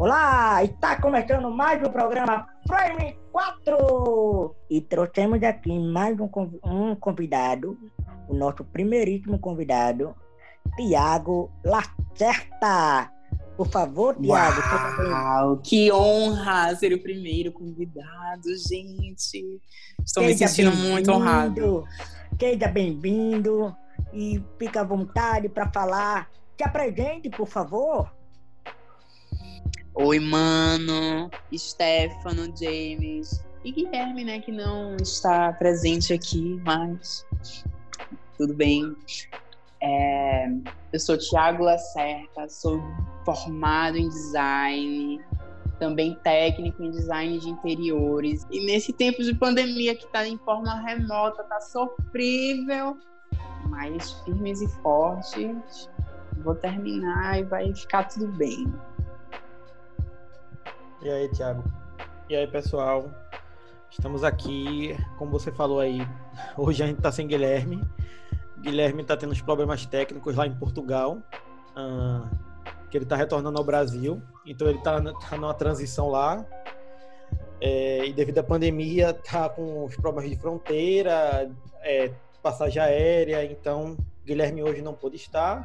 Olá, está começando mais um programa Prime 4 e trouxemos aqui mais um, um convidado, o nosso primeiríssimo convidado, Tiago Lacerta. Por favor, Tiago. Uau, que honra ser o primeiro convidado, gente. Estou Seja me sentindo muito honrado. Seja bem-vindo e fica à vontade para falar. Se apresente, por favor. Oi, mano, Stefano, James e Guilherme, né, que não está presente aqui, mas tudo bem. É, eu sou Tiago Lacerta, sou formado em design, também técnico em design de interiores. E nesse tempo de pandemia que está em forma remota, tá sofrível, mas firmes e fortes. Vou terminar e vai ficar tudo bem. E aí, Thiago? E aí, pessoal? Estamos aqui, como você falou aí, hoje a gente está sem Guilherme. Guilherme está tendo uns problemas técnicos lá em Portugal, que ele está retornando ao Brasil. Então ele está tá numa transição lá. É, e devido à pandemia, está com os problemas de fronteira, é, passagem aérea. Então Guilherme hoje não pôde estar.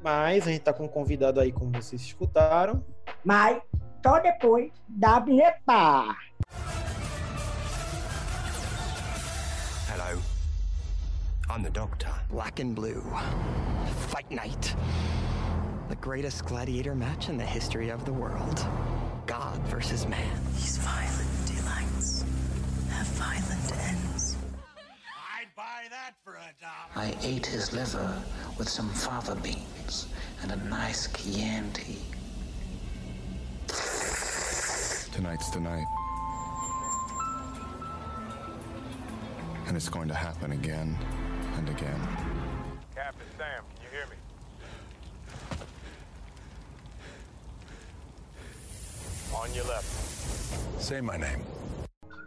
Mas a gente está com um convidado aí, como vocês escutaram. Mas só depois da vinheta. Hello. I'm the Doctor. Black and Blue. Fight Night. The greatest gladiator match in the history of the world. God versus man. These violent delights have violent ends. I'd buy that for a dollar. I ate his liver with some fava beans and a nice Chianti. Tonight's the night. And it's going to happen again and again. Captain Sam, can you hear me? On your left. Say my name.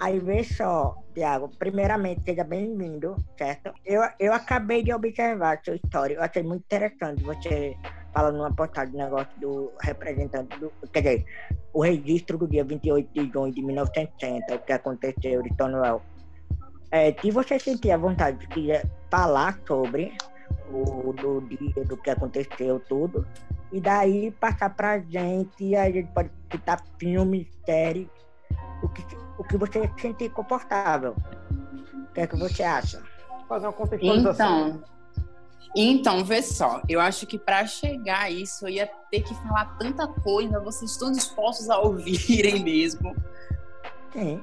Aí vê só, Tiago, primeiramente, seja bem-vindo, certo? Eu, eu acabei de observar a sua história, eu achei muito interessante você falando numa postagem do negócio do representante, do, quer dizer, o registro do dia 28 de junho de 1960, o que aconteceu de Stonewall. É, se você sentir a vontade de quiser falar sobre o do dia, do que aconteceu, tudo, e daí passar pra gente, e aí a gente pode citar filme, série, o que, o que você sentir confortável. O que é que você acha? Fazer uma contextualização. Então, então, vê só, eu acho que para chegar a isso eu ia ter que falar tanta coisa, vocês estão dispostos a ouvirem mesmo. É,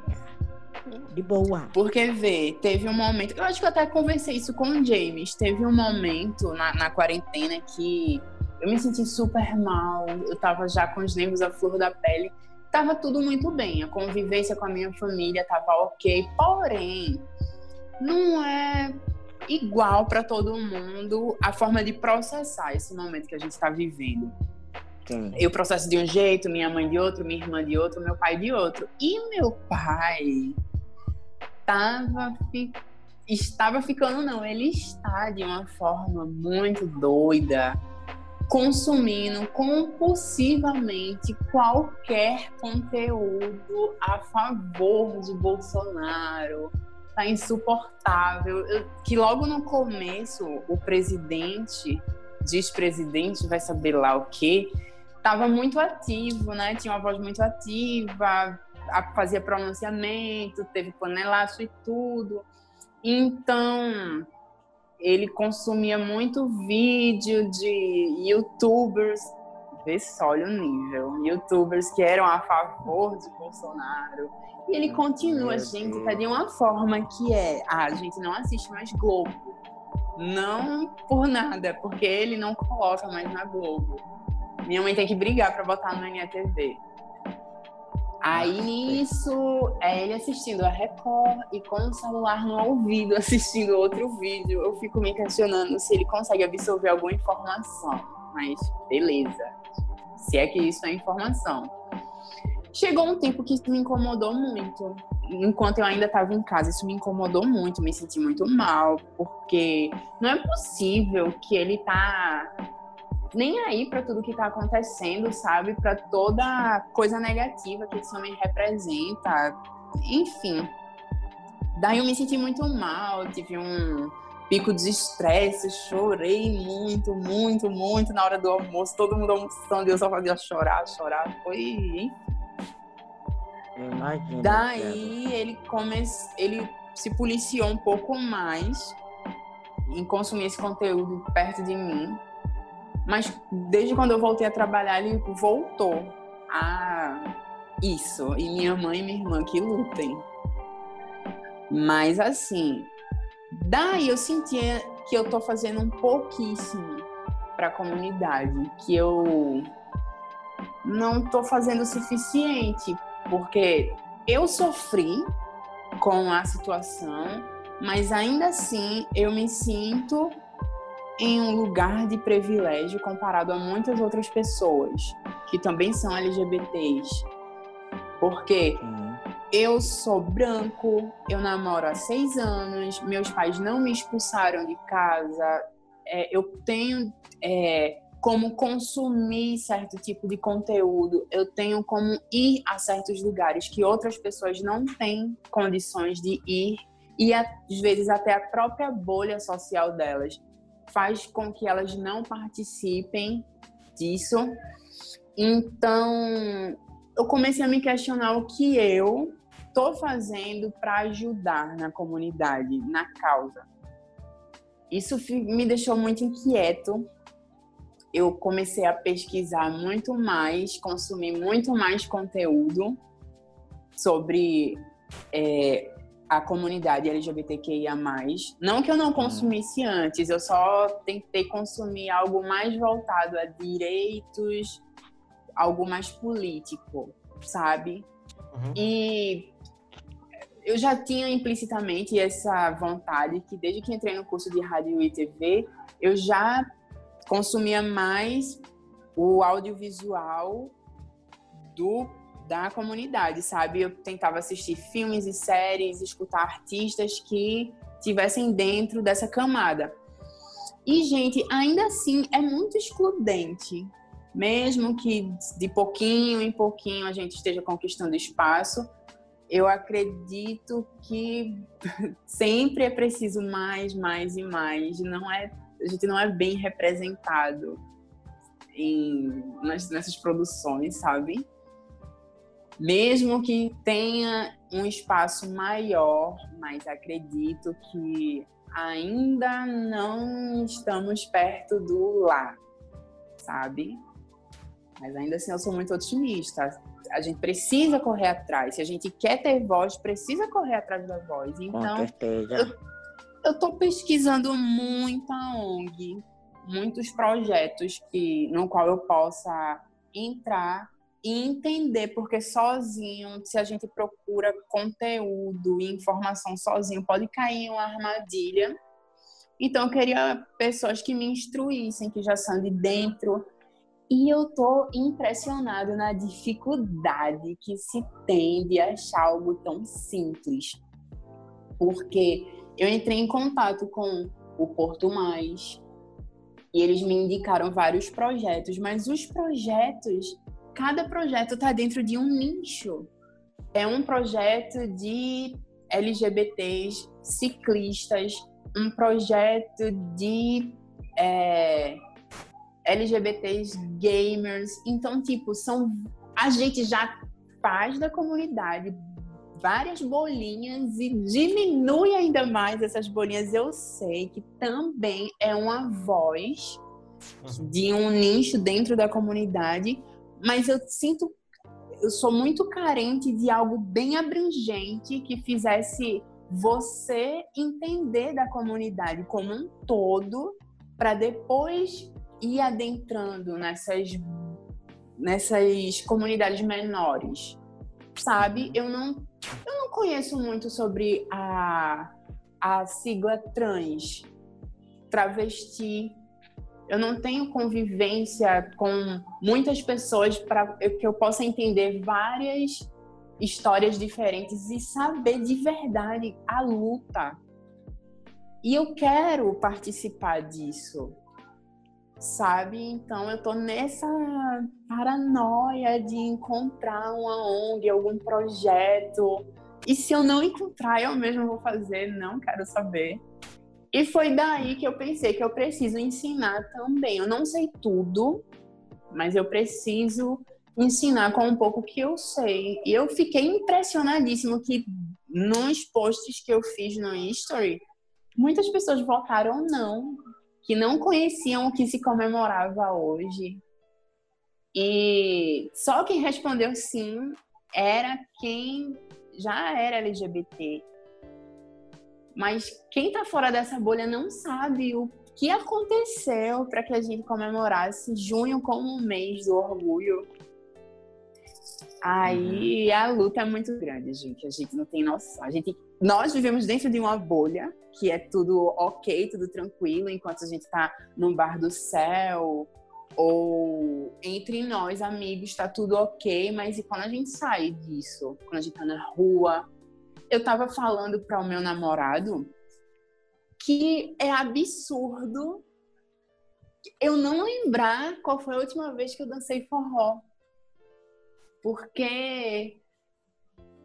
de boa. Porque, vê, teve um momento, eu acho que eu até conversei isso com o James, teve um momento na, na quarentena que eu me senti super mal, eu tava já com os nervos à flor da pele, tava tudo muito bem, a convivência com a minha família tava ok, porém, não é igual para todo mundo a forma de processar esse momento que a gente está vivendo. Sim. Eu processo de um jeito, minha mãe de outro, minha irmã de outro, meu pai de outro. E meu pai tava, estava ficando, não, ele está de uma forma muito doida, consumindo compulsivamente qualquer conteúdo a favor de Bolsonaro tá insuportável. Que logo no começo o presidente, diz-presidente, vai saber lá o quê, estava muito ativo, né? Tinha uma voz muito ativa, fazia pronunciamento, teve panelaço e tudo. Então, ele consumia muito vídeo de youtubers, vê só, olha o nível, youtubers que eram a favor de Bolsonaro, e ele continua, gente, tá de uma forma que é, ah, a gente não assiste mais Globo. Não por nada, porque ele não coloca mais na Globo. Minha mãe tem que brigar para botar no NTV. Aí nisso, é ele assistindo a Record e com o celular no ouvido assistindo outro vídeo. Eu fico me questionando se ele consegue absorver alguma informação. Mas beleza. Se é que isso é informação. Chegou um tempo que isso me incomodou muito. Enquanto eu ainda estava em casa, isso me incomodou muito, me senti muito mal, porque não é possível que ele tá nem aí para tudo que está acontecendo, sabe? Para toda coisa negativa que esse homem representa. Enfim. Daí eu me senti muito mal, tive um pico de estresse, chorei muito, muito, muito na hora do almoço, todo mundo almoçando, eu só fazia chorar, chorar, foi... Imagina. Daí ele come... ele se policiou um pouco mais em consumir esse conteúdo perto de mim, mas desde quando eu voltei a trabalhar, ele voltou a isso, e minha mãe e minha irmã que lutem. Mas assim, Daí eu sentia que eu tô fazendo um pouquíssimo para a comunidade, que eu não tô fazendo o suficiente, porque eu sofri com a situação, mas ainda assim eu me sinto em um lugar de privilégio comparado a muitas outras pessoas que também são LGBTs. Porque eu sou branco, eu namoro há seis anos, meus pais não me expulsaram de casa, é, eu tenho é, como consumir certo tipo de conteúdo, eu tenho como ir a certos lugares que outras pessoas não têm condições de ir, e às vezes até a própria bolha social delas faz com que elas não participem disso. Então, eu comecei a me questionar o que eu estou fazendo para ajudar na comunidade, na causa. Isso me deixou muito inquieto. Eu comecei a pesquisar muito mais, consumir muito mais conteúdo sobre é, a comunidade LGBTQIA+. Não que eu não consumisse antes, eu só tentei consumir algo mais voltado a direitos, algo mais político, sabe? Uhum. E eu já tinha implicitamente essa vontade que desde que entrei no curso de rádio e TV, eu já consumia mais o audiovisual do da comunidade, sabe? Eu tentava assistir filmes e séries, escutar artistas que tivessem dentro dessa camada. E, gente, ainda assim é muito excludente mesmo que de pouquinho em pouquinho a gente esteja conquistando espaço, eu acredito que sempre é preciso mais, mais e mais. Não é, a gente não é bem representado em, nas, nessas produções, sabe? Mesmo que tenha um espaço maior, mas acredito que ainda não estamos perto do lá, sabe? Mas ainda assim eu sou muito otimista. A gente precisa correr atrás. Se a gente quer ter voz, precisa correr atrás da voz. Então, eu, eu tô pesquisando muita ONG, muitos projetos que no qual eu possa entrar e entender, porque sozinho, se a gente procura conteúdo e informação sozinho, pode cair em uma armadilha. Então, eu queria pessoas que me instruíssem, que já são de dentro e eu tô impressionado na dificuldade que se tem de achar algo tão simples. Porque eu entrei em contato com o Porto Mais e eles me indicaram vários projetos, mas os projetos, cada projeto está dentro de um nicho. É um projeto de LGBTs, ciclistas, um projeto de é, LGBTs, gamers. Então, tipo, são a gente já faz da comunidade várias bolinhas e diminui ainda mais essas bolinhas. Eu sei que também é uma voz uhum. de um nicho dentro da comunidade, mas eu sinto eu sou muito carente de algo bem abrangente que fizesse você entender da comunidade como um todo para depois ir adentrando nessas, nessas comunidades menores, sabe? Uhum. Eu não, eu não conheço muito sobre a, a sigla trans, travesti. Eu não tenho convivência com muitas pessoas para que eu possa entender várias histórias diferentes e saber de verdade a luta. E eu quero participar disso sabe? Então eu tô nessa paranoia de encontrar uma ONG, algum projeto. E se eu não encontrar, eu mesmo vou fazer, não quero saber. E foi daí que eu pensei que eu preciso ensinar também. Eu não sei tudo, mas eu preciso ensinar com um pouco que eu sei. E eu fiquei impressionadíssimo que nos posts que eu fiz no History, muitas pessoas votaram não, que não conheciam o que se comemorava hoje. E só quem respondeu sim era quem já era LGBT. Mas quem está fora dessa bolha não sabe o que aconteceu para que a gente comemorasse junho como um mês do orgulho. Aí uhum. a luta é muito grande, gente. A gente não tem noção. A gente, nós vivemos dentro de uma bolha que é tudo ok, tudo tranquilo, enquanto a gente está num bar do céu ou entre nós amigos está tudo ok, mas e quando a gente sai disso, quando a gente tá na rua, eu tava falando para o meu namorado que é absurdo eu não lembrar qual foi a última vez que eu dancei forró. Porque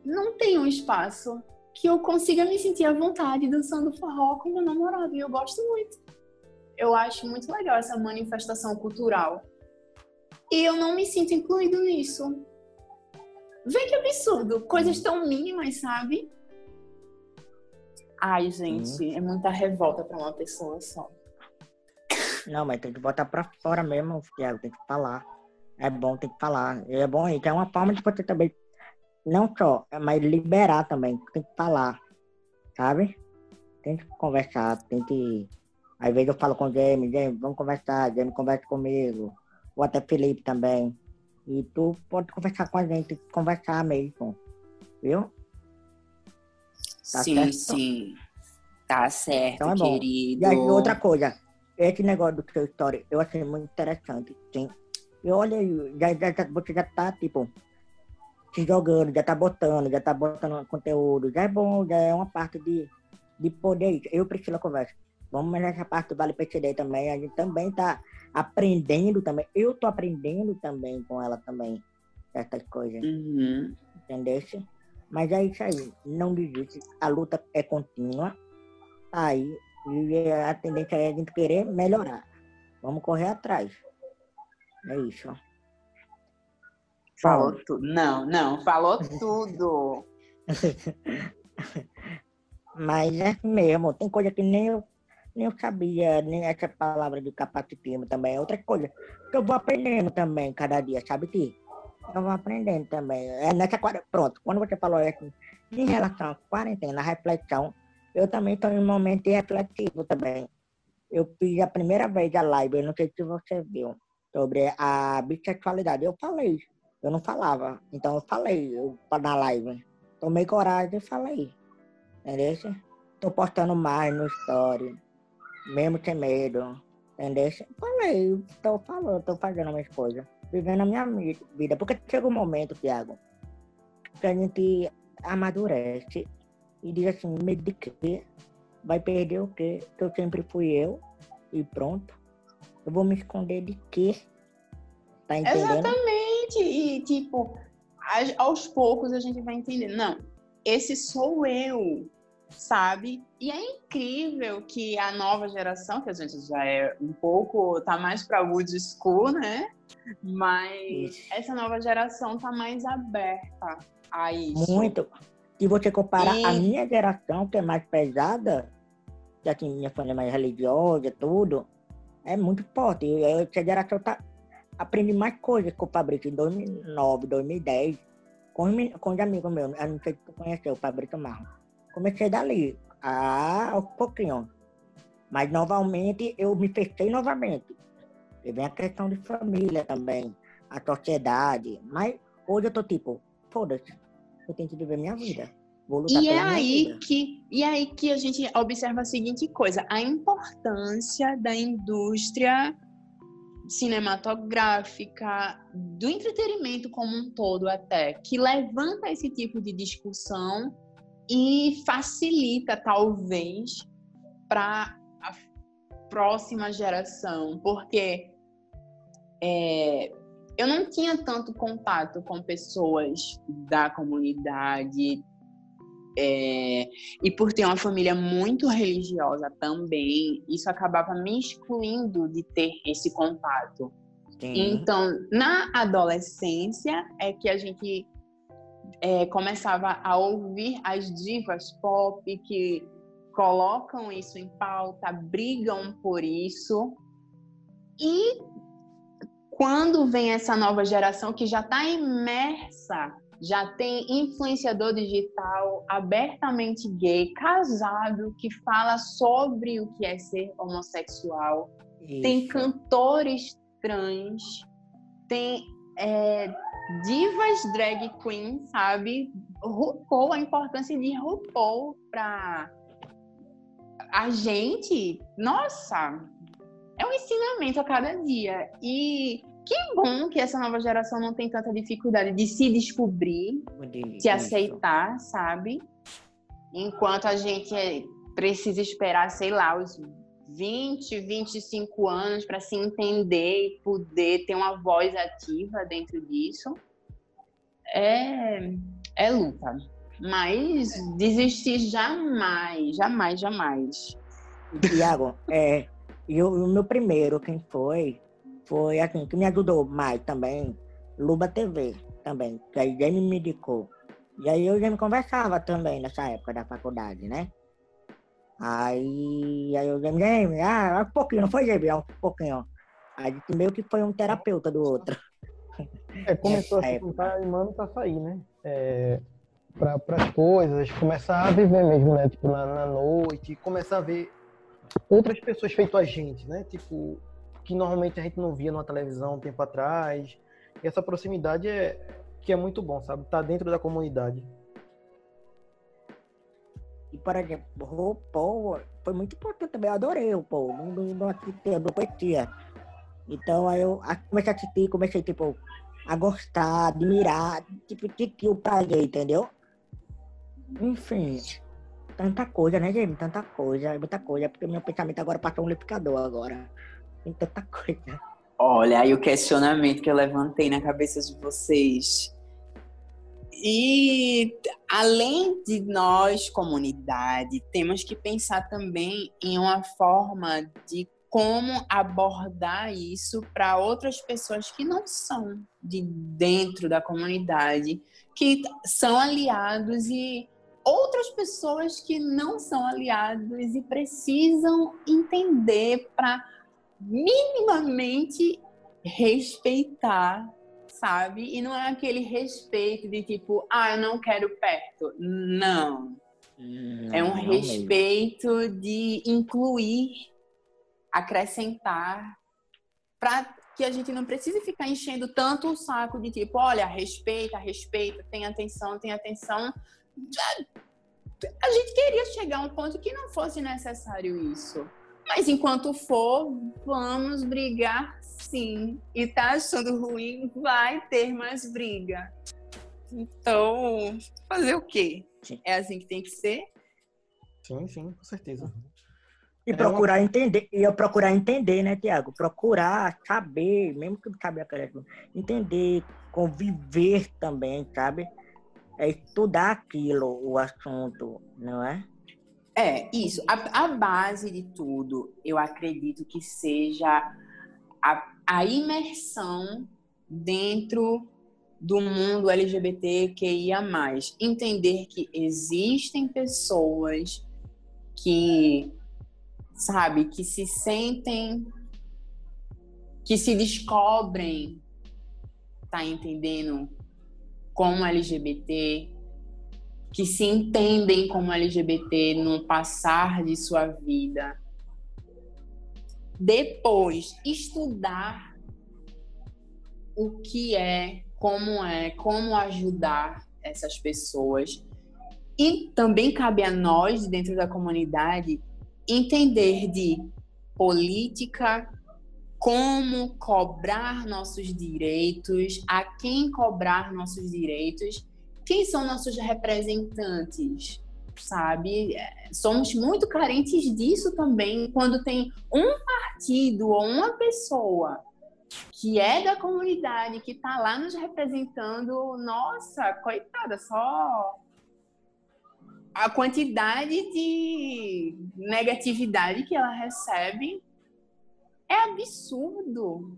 não tem um espaço que eu consiga me sentir à vontade dançando forró com meu namorado. E eu gosto muito. Eu acho muito legal essa manifestação cultural. E eu não me sinto incluído nisso. Vê que absurdo. Coisas tão mínimas, sabe? Ai, gente, hum. é muita revolta para uma pessoa só. Não, mas tem que botar pra fora mesmo, Thiago. Tem que falar. É bom, tem que falar. E é bom que é uma forma de você também, não só, mas liberar também. Tem que falar. Sabe? Tem que conversar, tem que. Às vezes eu falo com o Jamie, Jamie, vamos conversar, Jamie conversa comigo. Ou até Felipe também. E tu pode conversar com a gente, conversar mesmo. Viu? Tá sim, certo? sim. Tá certo, então é querido. E aí, outra coisa, esse negócio do seu história, eu achei muito interessante, sim. E olha, já, já, você já tá, tipo, se jogando, já tá botando, já tá botando conteúdo, já é bom, já é uma parte de, de poder. Eu prefiro a conversa. Vamos nessa parte do Vale PCD também, a gente também tá aprendendo também. Eu tô aprendendo também com ela também, essas coisas. Uhum. Entendeu? Mas é isso aí, não desiste. A luta é contínua. Tá aí. E a tendência é a gente querer melhorar. Vamos correr atrás. É isso. Falou tudo. Não, não, falou tudo. Mas é assim mesmo. Tem coisa que nem eu, nem eu sabia, nem essa palavra de capacitismo também. É outra coisa que eu vou aprendendo também cada dia, sabe que? eu vou aprendendo também. É nessa pronto, quando você falou isso, em relação à quarentena, a reflexão, eu também estou em um momento reflexivo também. Eu fiz a primeira vez a live, eu não sei se você viu, sobre a bissexualidade. Eu falei, eu não falava, então eu falei eu, na live. Tomei coragem e falei. Entendeu? Tô postando mais no story, mesmo sem medo. Entendeu? Falei, tô falando, tô fazendo minhas coisas vivendo a minha vida. Porque chega um momento, Tiago, que a gente amadurece e diz assim, medo de quê? Vai perder o quê? Que eu sempre fui eu e pronto. Eu vou me esconder de quê? Tá? Exatamente. E tipo, aos poucos a gente vai entender. Não, esse sou eu sabe? E é incrível que a nova geração, que a gente já é um pouco, tá mais para wood school, né? Mas essa nova geração tá mais aberta a isso. Muito. Se você comparar e... a minha geração, que é mais pesada, assim, minha família é mais religiosa, tudo, é muito forte. E essa geração tá aprende mais coisas com o Fabrício em 2009, 2010, com, com os amigos meus. Eu não sei se tu conheceu o Fabrício Marrom comecei dali, a, aos pouquinhos. Mas novamente eu me fechei novamente. E vem a questão de família também, a sociedade. Mas hoje eu tô tipo, foda-se, eu tenho que viver minha vida. E é aí que e é aí que a gente observa a seguinte coisa: a importância da indústria cinematográfica, do entretenimento como um todo até, que levanta esse tipo de discussão e facilita, talvez, para próxima geração, porque é, eu não tinha tanto contato com pessoas da comunidade. É, e por ter uma família muito religiosa também, isso acabava me excluindo de ter esse contato. Sim. Então, na adolescência é que a gente é, começava a ouvir as divas pop que colocam isso em pauta, brigam por isso. E quando vem essa nova geração que já está imersa, já tem influenciador digital abertamente gay, casado, que fala sobre o que é ser homossexual, isso. tem cantores trans, tem é, divas drag queen, sabe? RuPaul, a importância de RuPaul para a gente, nossa, é um ensinamento a cada dia. E que bom que essa nova geração não tem tanta dificuldade de se descobrir, de se aceitar, sabe? Enquanto a gente precisa esperar, sei lá, os 20, 25 anos para se entender e poder ter uma voz ativa dentro disso, é, é luta. Mas desistir jamais, jamais, jamais. Tiago, é, e o, o, meu primeiro, quem foi, foi assim, que me ajudou mais também, Luba TV também, que aí Jamie me indicou. E aí eu já me conversava também nessa época da faculdade, né? Aí, aí eu Jamie, ah, um pouquinho, não foi Jamie, é um pouquinho. Aí meio que foi um terapeuta do outro. É, começou a se juntar e mano pra sair, né? É, para as coisas, começar a viver mesmo, né? Tipo, na, na noite, começar a ver outras pessoas feito a gente, né? Tipo, que normalmente a gente não via na televisão um tempo atrás. E essa proximidade é que é muito bom, sabe? Tá dentro da comunidade. E, por exemplo, o Paul foi muito importante também. Eu adorei o Paul, não, não assistia, não conhecia. Então, aí eu comecei a assistir, comecei, tipo, a gostar, admirar, tipo, de o prazer, entendeu? Enfim, tanta coisa, né, gente? Tanta coisa, muita coisa. Porque meu pensamento agora passou um liquidificador agora. Tem tanta coisa. Olha, aí o questionamento que eu levantei na cabeça de vocês. E além de nós, comunidade, temos que pensar também em uma forma de como abordar isso para outras pessoas que não são de dentro da comunidade, que são aliados e outras pessoas que não são aliados e precisam entender para minimamente respeitar, sabe? E não é aquele respeito de tipo, ah, eu não quero perto. Não. não é um respeito mesmo. de incluir, acrescentar, para que a gente não precise ficar enchendo tanto o saco de tipo, olha, respeita, respeita, tem atenção, tem atenção a gente queria chegar a um ponto que não fosse necessário isso. Mas enquanto for, vamos brigar sim. E tá achando ruim, vai ter mais briga. Então, fazer o quê? É assim que tem que ser? Sim, sim, com certeza. E procurar é uma... entender, e eu procurar entender, né, Tiago? Procurar saber, mesmo que não sabe entender, conviver também, sabe? é estudar aquilo, o assunto, não é? É, isso. A, a base de tudo, eu acredito que seja a, a imersão dentro do mundo LGBTQIA+. Entender que existem pessoas que, sabe, que se sentem, que se descobrem, tá entendendo? como LGBT, que se entendem como LGBT no passar de sua vida. Depois, estudar o que é, como é, como ajudar essas pessoas. E também cabe a nós, dentro da comunidade, entender de política, como cobrar nossos direitos, a quem cobrar nossos direitos, quem são nossos representantes, sabe? É, somos muito carentes disso também quando tem um partido ou uma pessoa que é da comunidade, que está lá nos representando, nossa, coitada, só a quantidade de negatividade que ela recebe é absurdo.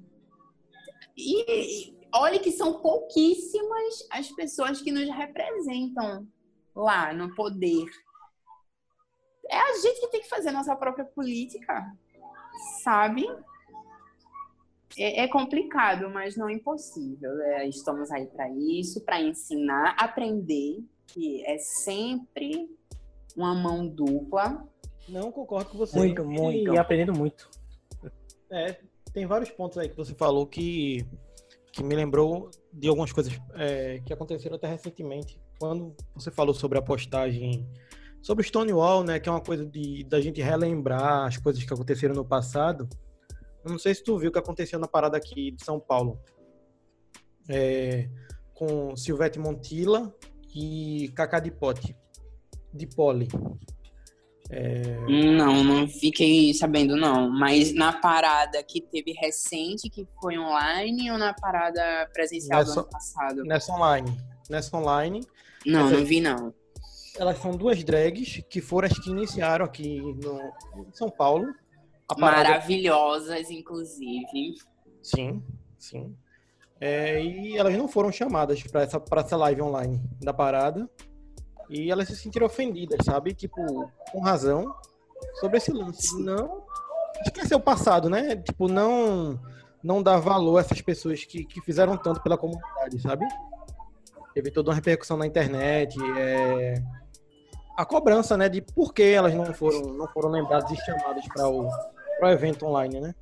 E, olhe que são pouquíssimas as pessoas que nos representam lá no poder. É a gente que tem que fazer nossa própria política, sabe? É, é complicado, mas não impossível. É, estamos aí para isso, para ensinar, aprender, que é sempre uma mão dupla. Não concordo com você. Muito, muito. E aprendendo muito. É, tem vários pontos aí que você falou que, que me lembrou de algumas coisas é, que aconteceram até recentemente. Quando você falou sobre a postagem sobre Stonewall, né, que é uma coisa de da gente relembrar as coisas que aconteceram no passado. Eu não sei se tu viu o que aconteceu na parada aqui de São Paulo. É, com Silvete Montilla e Cacá de Pote. De Poli. É... Não, não fiquei sabendo, não. Mas na parada que teve recente, que foi online, ou na parada presencial nessa, do ano passado? Nessa online. Nessa online. Não, não vi, não. Elas são duas drags que foram as que iniciaram aqui no, em São Paulo. Parada... Maravilhosas, inclusive. Sim, sim. É, e elas não foram chamadas para essa, pra essa live online da parada. E elas se sentiram ofendidas, sabe? Tipo, com razão, sobre esse lance. Não esquecer o passado, né? Tipo, não não dar valor a essas pessoas que, que fizeram tanto pela comunidade, sabe? Teve toda uma repercussão na internet, é... a cobrança, né, de por que elas não foram, não foram lembradas e chamadas para o, o evento online, né?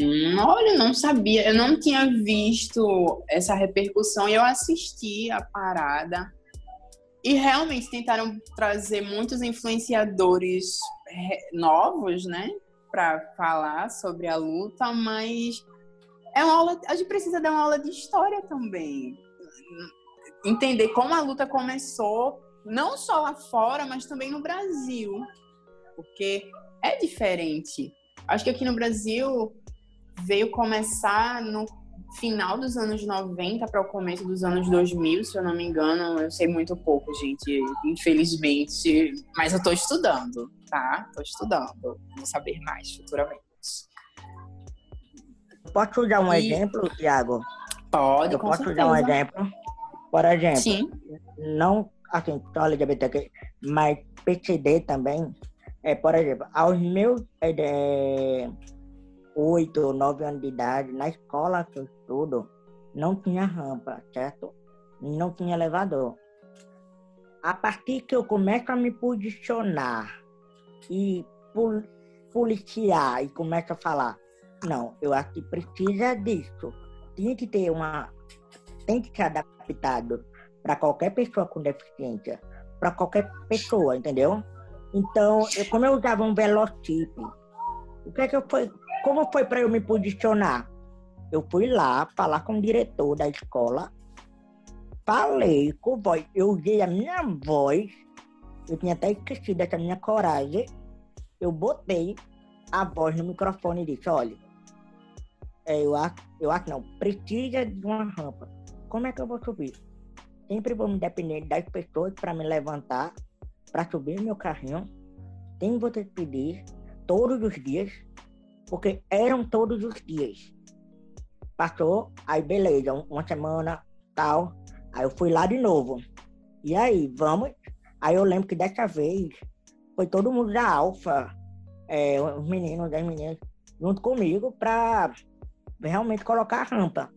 Hum, olha, não sabia, eu não tinha visto essa repercussão e eu assisti a parada. E realmente tentaram trazer muitos influenciadores novos, né, para falar sobre a luta, mas é uma aula, a gente precisa dar uma aula de história também. Entender como a luta começou, não só lá fora, mas também no Brasil. Porque é diferente. Acho que aqui no Brasil veio começar no final dos anos 90 para o começo dos anos 2000, se eu não me engano. Eu sei muito pouco, gente, infelizmente. Mas eu estou estudando, tá? Estou estudando. Vou saber mais futuramente. Posso dar um e... exemplo, Thiago? Pode, eu posso certeza. dar um exemplo? Por exemplo, Sim. não assim, só LGBTQ, mas PCD também. É, por exemplo, aos meus é, oito ou nove anos de idade, na escola que eu estudo, não tinha rampa, certo? Não tinha elevador. A partir que eu começo a me posicionar e pol policiar e começo a falar, não, eu acho que precisa disso. Tem que ter uma. Tem que ser adaptado para qualquer pessoa com deficiência, para qualquer pessoa, entendeu? Então, eu, como eu usava um velocip, o que é que eu fui, como foi para eu me posicionar? Eu fui lá falar com o diretor da escola, falei com voz, eu usei a minha voz, eu tinha até esquecido essa minha coragem, eu botei a voz no microfone e disse, olha, é, eu acho, eu acho não, precisa de uma rampa. Como é que eu vou subir? Sempre vou me depender das pessoas para me levantar, para subir meu carrinho. Tem que pedir todos os dias porque eram todos os dias. Passou, aí beleza, uma semana, tal. Aí eu fui lá de novo. E aí, vamos? Aí eu lembro que dessa vez foi todo mundo da Alfa, é, os meninos, as meninas, junto comigo, para realmente colocar a rampa.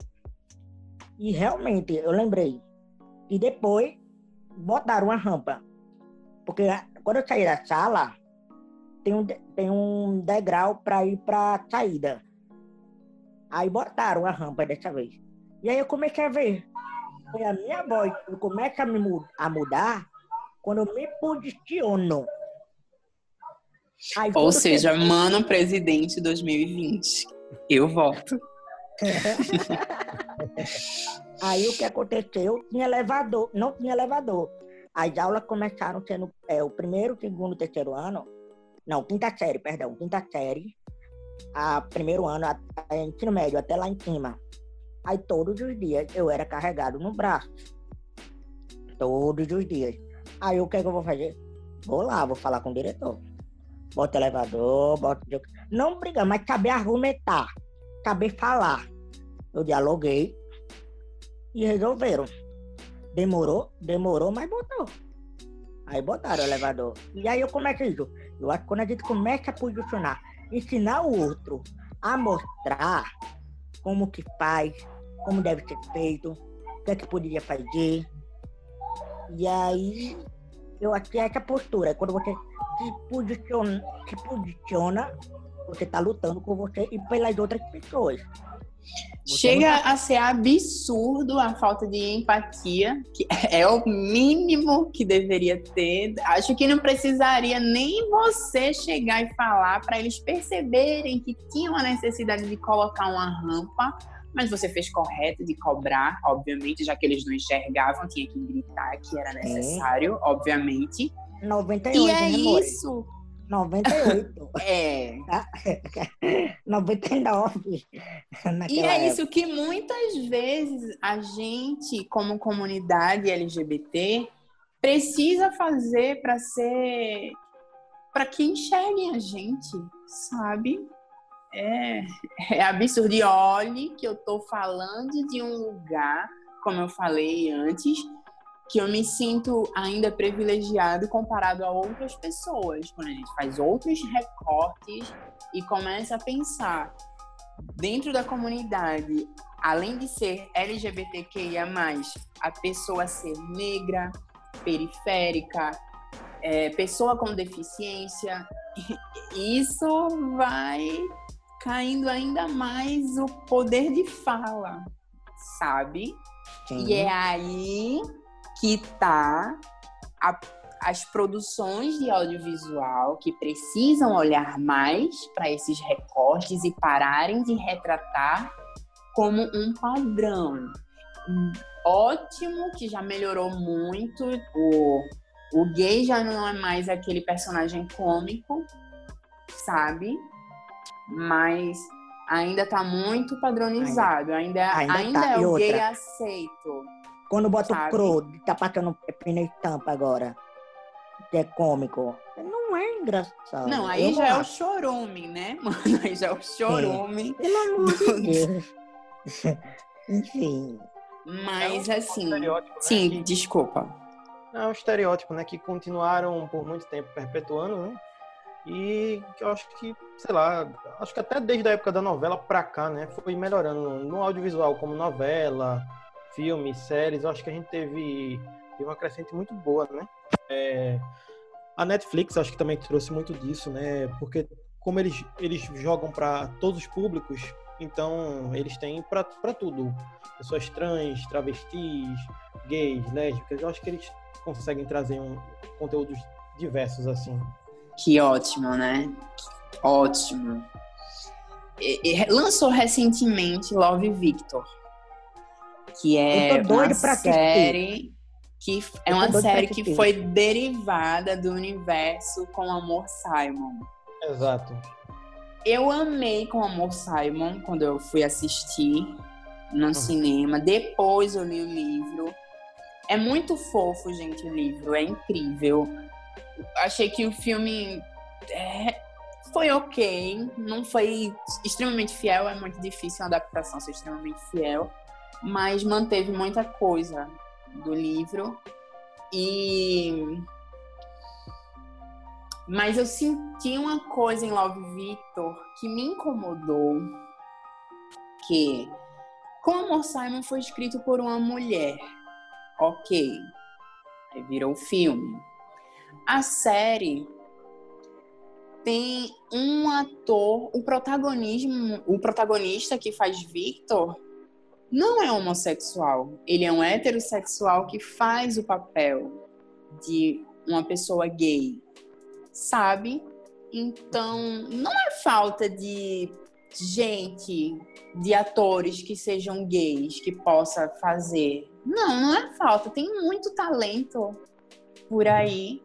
E realmente, eu lembrei. E depois botaram a rampa. Porque quando eu saí da sala, tem um, tem um degrau para ir para a saída. Aí botaram a rampa dessa vez. E aí eu comecei a ver. Foi a minha voz que começa a, me, a mudar quando eu me posiciono. Aí, Ou seja, que... mano presidente 2020. Eu voto. aí o que aconteceu? Tinha elevador, não tinha elevador. as aulas começaram sendo é, o primeiro, segundo, terceiro ano. Não, quinta série, perdão, quinta série. A primeiro ano, a, a ensino médio, até lá em cima. Aí todos os dias eu era carregado no braço. Todos os dias. Aí o que, é que eu vou fazer? Vou lá, vou falar com o diretor. Bota elevador, bota. Não brigar, mas saber argumentar, saber falar. Eu dialoguei e resolveram. Demorou, demorou, mas botou. Aí botaram o elevador. E aí eu começo isso. Eu acho que quando a gente começa a posicionar, ensinar o outro a mostrar como que faz, como deve ser feito, o que é que poderia fazer. E aí eu acho que é essa postura, quando você se posiciona, se posiciona você está lutando com você e pelas outras pessoas. Você Chega a ser absurdo a falta de empatia, que é o mínimo que deveria ter. Acho que não precisaria nem você chegar e falar para eles perceberem que tinham a necessidade de colocar uma rampa, mas você fez correto de cobrar, obviamente, já que eles não enxergavam, tinha que gritar que era necessário, é. obviamente. 98, e é isso. 98. É. 99. E é época. isso que muitas vezes a gente, como comunidade LGBT, precisa fazer para ser. para que enxerguem a gente, sabe? É, é absurdo. E olhe que eu tô falando de um lugar, como eu falei antes, que eu me sinto ainda privilegiado comparado a outras pessoas. Quando a gente faz outros recortes e começa a pensar dentro da comunidade, além de ser LGBTQIA, a pessoa ser negra, periférica, é, pessoa com deficiência, isso vai caindo ainda mais o poder de fala, sabe? Sim. E é aí que tá a, as produções de audiovisual que precisam olhar mais para esses recortes e pararem de retratar como um padrão. Ótimo, que já melhorou muito. O, o gay já não é mais aquele personagem cômico, sabe? Mas ainda tá muito padronizado. Ainda, ainda, ainda, tá. é o gay aceito. Quando bota sabe? o Crow, tá passando pneu estampa agora, que é cômico. Não é engraçado. Não, aí Eu já é o chorume, né, mano? Aí já é o chorume. Pelo amor de Deus. Enfim. Mas é um, assim. Um né, sim, que... desculpa. É um estereótipo, né? Que continuaram por muito tempo perpetuando, né? E eu acho que, sei lá, acho que até desde a época da novela pra cá, né? Foi melhorando no audiovisual, como novela, filmes, séries, eu acho que a gente teve, teve uma crescente muito boa, né? É, a Netflix acho que também trouxe muito disso, né? Porque como eles, eles jogam para todos os públicos, então eles têm para tudo. Pessoas trans, travestis, gays, lésbicas, eu acho que eles conseguem trazer um conteúdos diversos assim. Que ótimo, né? Ótimo. E, e, lançou recentemente Love Victor que é uma série que é uma série que foi derivada do universo com Amor Simon. Exato. Eu amei com Amor Simon quando eu fui assistir no uhum. cinema. Depois eu li o livro. É muito fofo, gente, o livro. É incrível. Achei que o filme é, foi ok. Não foi extremamente fiel. É muito difícil uma adaptação ser extremamente fiel mas manteve muita coisa do livro. E mas eu senti uma coisa em Love Victor que me incomodou, que como Amor Simon foi escrito por uma mulher, ok, aí virou filme. A série tem um ator, o protagonismo, o protagonista que faz Victor não é homossexual. Ele é um heterossexual que faz o papel de uma pessoa gay, sabe? Então, não é falta de gente, de atores que sejam gays, que possa fazer. Não, não é falta. Tem muito talento por aí.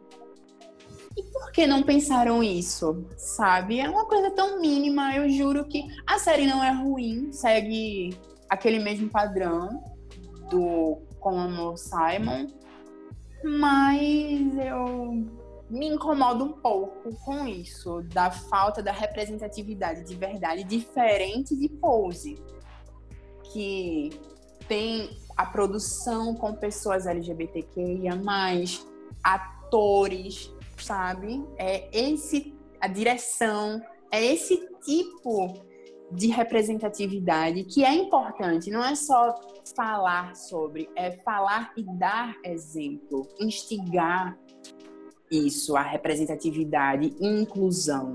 E por que não pensaram isso? Sabe? É uma coisa tão mínima. Eu juro que a série não é ruim, segue aquele mesmo padrão do como Simon, mas eu me incomodo um pouco com isso, da falta da representatividade de verdade diferente de Pose, que tem a produção com pessoas LGBTQIA+, atores, sabe? É esse a direção, é esse tipo de representatividade que é importante. Não é só falar sobre, é falar e dar exemplo, instigar isso, a representatividade e inclusão.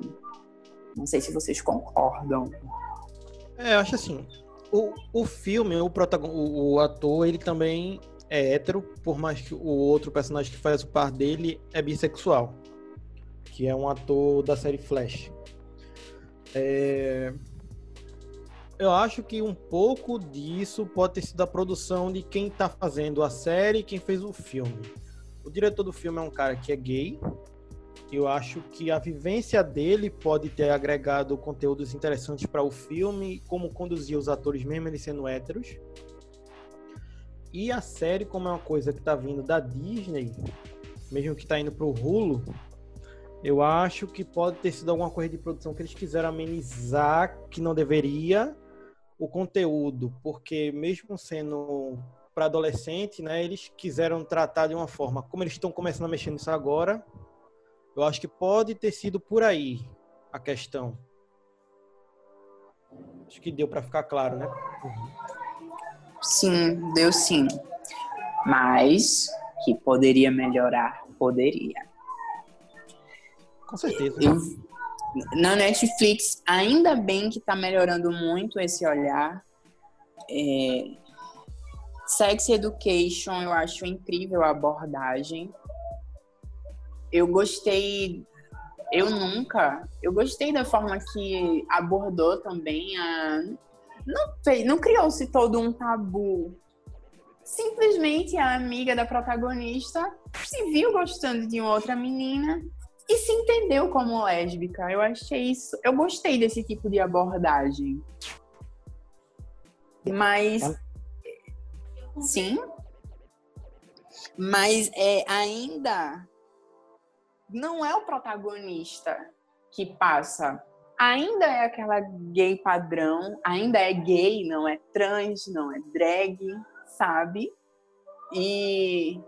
Não sei se vocês concordam. É, eu acho assim. O, o filme, o, protagon... o, o ator, ele também é hétero, por mais que o outro personagem que faz o par dele é bissexual, que é um ator da série Flash. É... Eu acho que um pouco disso pode ter sido a produção de quem está fazendo a série quem fez o filme. O diretor do filme é um cara que é gay. Eu acho que a vivência dele pode ter agregado conteúdos interessantes para o filme, como conduzir os atores mesmo eles sendo héteros. E a série, como é uma coisa que está vindo da Disney, mesmo que está indo para o Hulu, eu acho que pode ter sido alguma coisa de produção que eles quiseram amenizar, que não deveria, o conteúdo, porque mesmo sendo para adolescente, né, eles quiseram tratar de uma forma, como eles estão começando a mexer nisso agora, eu acho que pode ter sido por aí a questão. Acho que deu para ficar claro, né? Sim, deu sim. Mas que poderia melhorar, poderia. Com certeza. Eu, na Netflix, ainda bem que está melhorando muito esse olhar. É, Sex Education, eu acho incrível a abordagem. Eu gostei, eu nunca, eu gostei da forma que abordou também a. Não, não criou-se todo um tabu. Simplesmente a amiga da protagonista se viu gostando de outra menina e se entendeu como lésbica. Eu achei isso. Eu gostei desse tipo de abordagem. Mas. Sim. Mas é ainda. Não é o protagonista que passa. Ainda é aquela gay padrão, ainda é gay, não é trans, não é drag, sabe? E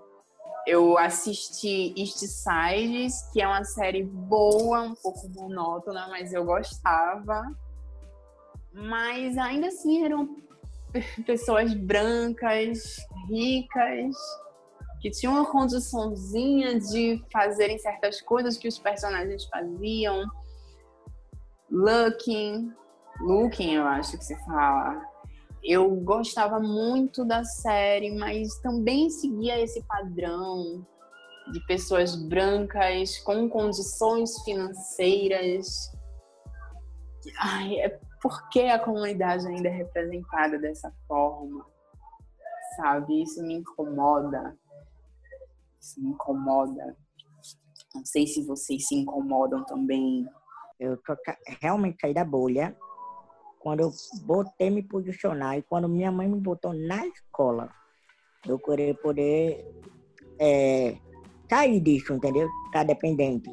eu assisti East Sides, que é uma série boa, um pouco monótona, mas eu gostava. Mas ainda assim eram pessoas brancas, ricas, que tinham uma condiçãozinha de fazerem certas coisas que os personagens faziam. Looking, looking, eu acho que se fala eu gostava muito da série, mas também seguia esse padrão de pessoas brancas com condições financeiras. Ai, é porque a comunidade ainda é representada dessa forma, sabe? Isso me incomoda. Isso me incomoda. Não sei se vocês se incomodam também. Eu tô realmente caí da bolha quando eu botei me posicionar e quando minha mãe me botou na escola, eu queria poder é, sair disso, entendeu? Tá dependente.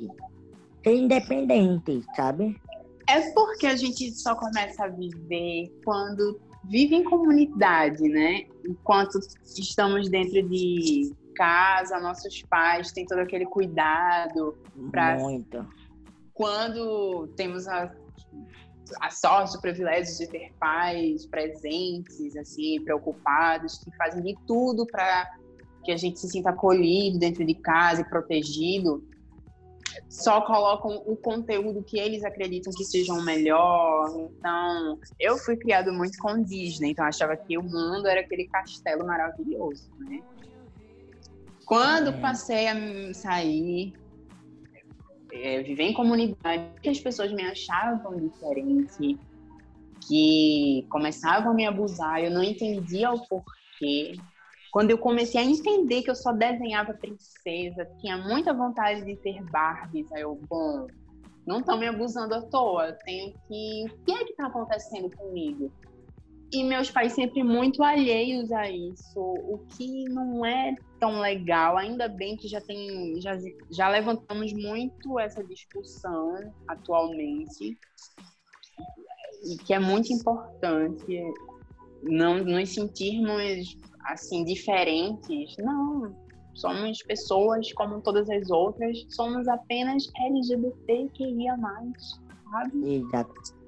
Ser independente, sabe? É porque a gente só começa a viver quando vive em comunidade, né? Enquanto estamos dentro de casa, nossos pais têm todo aquele cuidado para Muito. quando temos a a sorte, o privilégio de ter pais presentes, assim, preocupados, que fazem de tudo para que a gente se sinta acolhido dentro de casa e protegido, só colocam o conteúdo que eles acreditam que seja o melhor. Então, eu fui criado muito com Disney, então achava que o mundo era aquele castelo maravilhoso, né? Quando passei a sair é, viver em comunidade, que as pessoas me achavam diferente, que começavam a me abusar, eu não entendia o porquê. Quando eu comecei a entender que eu só desenhava princesa, tinha muita vontade de ter Barbies, aí eu, bom, não estão me abusando à toa, tenho que. O que é que está acontecendo comigo? E meus pais sempre muito alheios a isso, o que não é tão legal. Ainda bem que já tem, já, já levantamos muito essa discussão atualmente, e que é muito importante não nos sentirmos assim diferentes. Não, somos pessoas como todas as outras, somos apenas LGBTQIA+, sabe? Exato.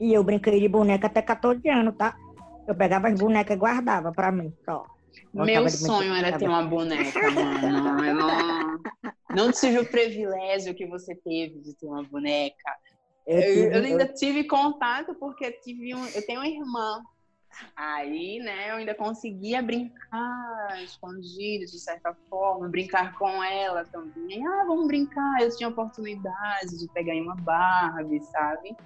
E eu brinquei de boneca até 14 anos, tá? Eu pegava as bonecas e guardava pra mim, só. Meu sonho era ter uma boneca, mano. Eu não, não tive o privilégio que você teve de ter uma boneca. Eu, eu, eu ainda tive contato porque tive um, eu tenho uma irmã Aí, né, eu ainda conseguia brincar escondido, de certa forma, brincar com ela também. Ah, vamos brincar. Eu tinha oportunidade de pegar uma Barbie, sabe?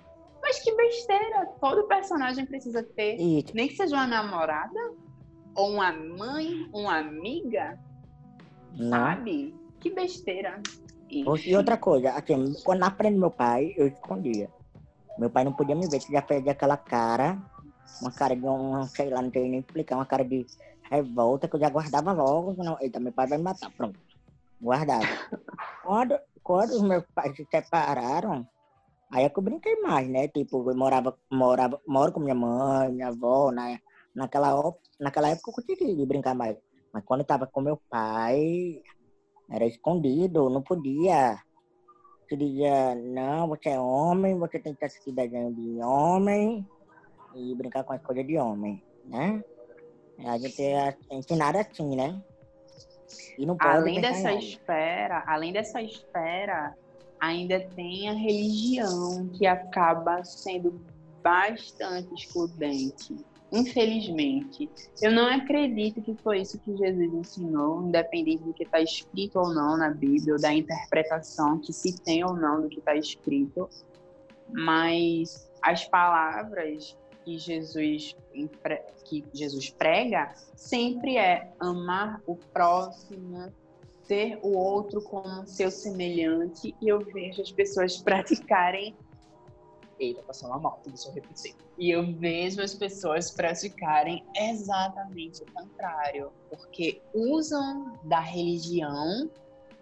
Mas que besteira! Todo personagem precisa ter, Isso. nem que seja uma namorada, ou uma mãe, uma amiga, Não. sabe? Que besteira. E outra coisa, assim, quando aprendi meu pai, eu escondia. Meu pai não podia me ver, que já fez aquela cara uma cara de um, sei lá, não tem nem explicar, uma cara de revolta que eu já guardava logo. Não, eita, meu pai vai me matar, pronto. Guardava. quando, quando os meus pais se separaram, aí é que eu brinquei mais, né? Tipo, eu morava, morava, moro com minha mãe, minha avó, né? Naquela, naquela época eu consegui brincar mais. Mas quando eu tava com meu pai, era escondido, não podia. Que dizia, não, você é homem, você tem que assistir desenho de homem e brincar com as coisas de homem, né? A gente é ensinado assim, né? E não pode além dessa espera, além dessa espera, ainda tem a religião que acaba sendo bastante excludente. Infelizmente, eu não acredito que foi isso que Jesus ensinou, independente do que está escrito ou não na Bíblia, ou da interpretação que se tem ou não do que está escrito, mas as palavras que Jesus, que Jesus prega sempre é amar o próximo, ter o outro como seu semelhante, e eu vejo as pessoas praticarem. Eita, passou uma moto, deixa eu repetir. E eu vejo as pessoas praticarem exatamente o contrário, porque usam da religião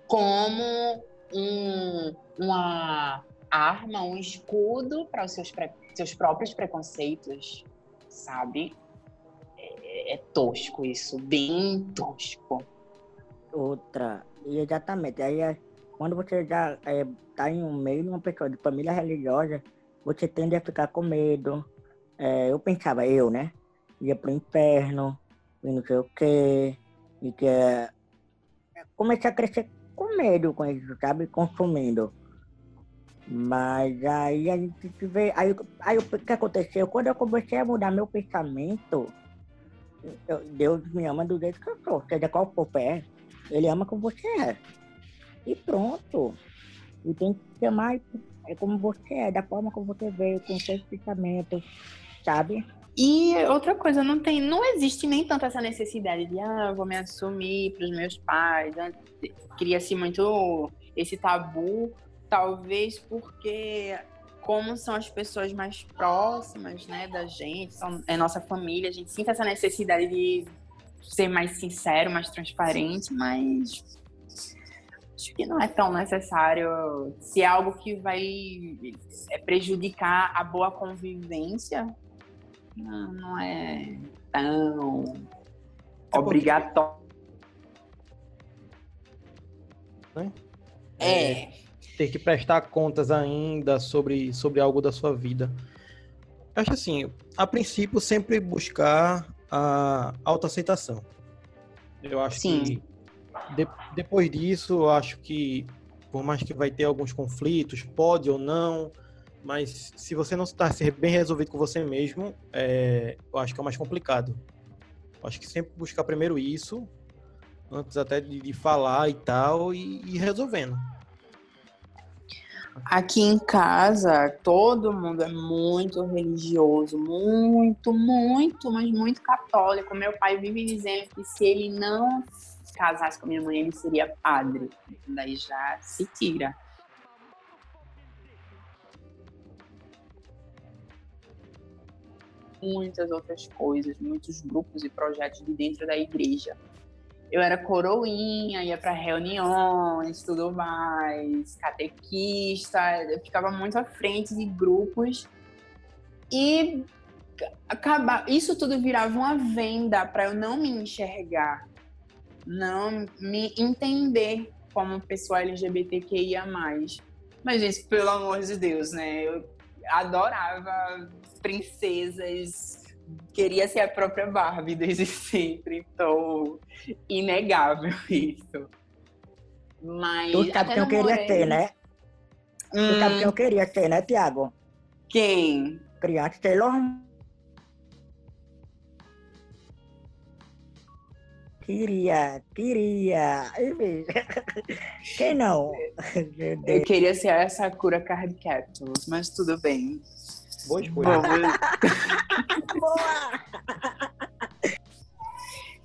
como um, uma arma, um escudo para os seus preconceitos seus próprios preconceitos, sabe? É, é tosco isso, bem tosco. Outra, exatamente, aí é, quando você já é, tá em um meio de uma pessoa de família religiosa, você tende a ficar com medo. É, eu pensava, eu, né? Ia pro inferno, e não sei o quê, e que é, comecei a crescer com medo com isso, sabe? Consumindo. Mas aí a gente vê. Aí, aí o que aconteceu? Quando eu comecei a mudar meu pensamento, eu, Deus me ama do jeito que eu sou. Seja qual for pé, ele ama como você é. E pronto. E tem que ser mais é como você é, da forma como você veio, com seus pensamentos, sabe? E outra coisa, não tem, não existe nem tanto essa necessidade de ah, eu vou me assumir para os meus pais. Né? Cria-se muito esse tabu Talvez porque como são as pessoas mais próximas, né, da gente, são, é nossa família, a gente sente essa necessidade de ser mais sincero, mais transparente, mas acho que não é tão necessário. Se é algo que vai é, prejudicar a boa convivência, não, não é tão é obrigatório. Né? É. é ter que prestar contas ainda sobre, sobre algo da sua vida. Eu acho assim, a princípio, sempre buscar a autoaceitação. Eu acho Sim. que de, depois disso, eu acho que, por mais que vai ter alguns conflitos, pode ou não, mas se você não está ser bem resolvido com você mesmo, é, eu acho que é mais complicado. Eu acho que sempre buscar primeiro isso, antes até de, de falar e tal, e, e resolvendo. Aqui em casa, todo mundo é muito religioso, muito, muito, mas muito católico. Meu pai vive dizendo que se ele não casasse com minha mãe, ele seria padre. Daí já se tira. Muitas outras coisas, muitos grupos e projetos de dentro da igreja eu era coroinha, ia para reuniões, tudo mais, catequista, eu ficava muito à frente de grupos e acabar, isso tudo virava uma venda para eu não me enxergar, não me entender como pessoa LGBTQIA+. Mas, gente, pelo amor de Deus, né? Eu adorava princesas queria ser a própria Barbie desde sempre, então inegável isso. Mas tu sabe quem eu queria ter, né? Hum. Tu sabe quem eu queria ter, né, Tiago? Quem? Criança Taylor Queria, queria. Quem não? Eu queria ser a Sakura Card Captors, mas tudo bem. Boa escolha. Boa!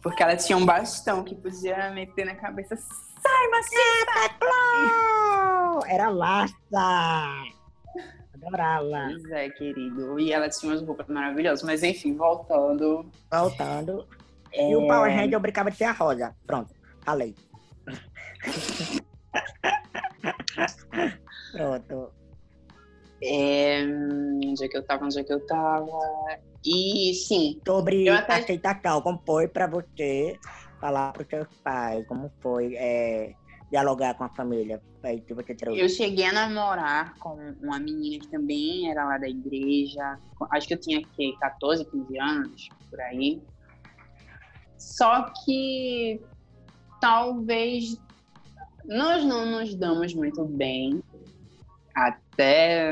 Porque ela tinha um bastão que podia meter na cabeça. Sai, machista! Era laça! Adorava. Pois é, querido. E ela tinha umas roupas maravilhosas. Mas enfim, voltando. Voltando. É... E o Power Ranger eu brincava de ser a rosa. Pronto, falei. Pronto. É, onde é que eu tava, onde é que eu tava? E sim. Sobre até... aceitação, como foi pra você falar pros seus pais? Como foi é, dialogar com a família? Aí que você trouxe? Eu cheguei a namorar com uma menina que também era lá da igreja. Acho que eu tinha que 14, 15 anos, por aí. Só que talvez nós não nos damos muito bem até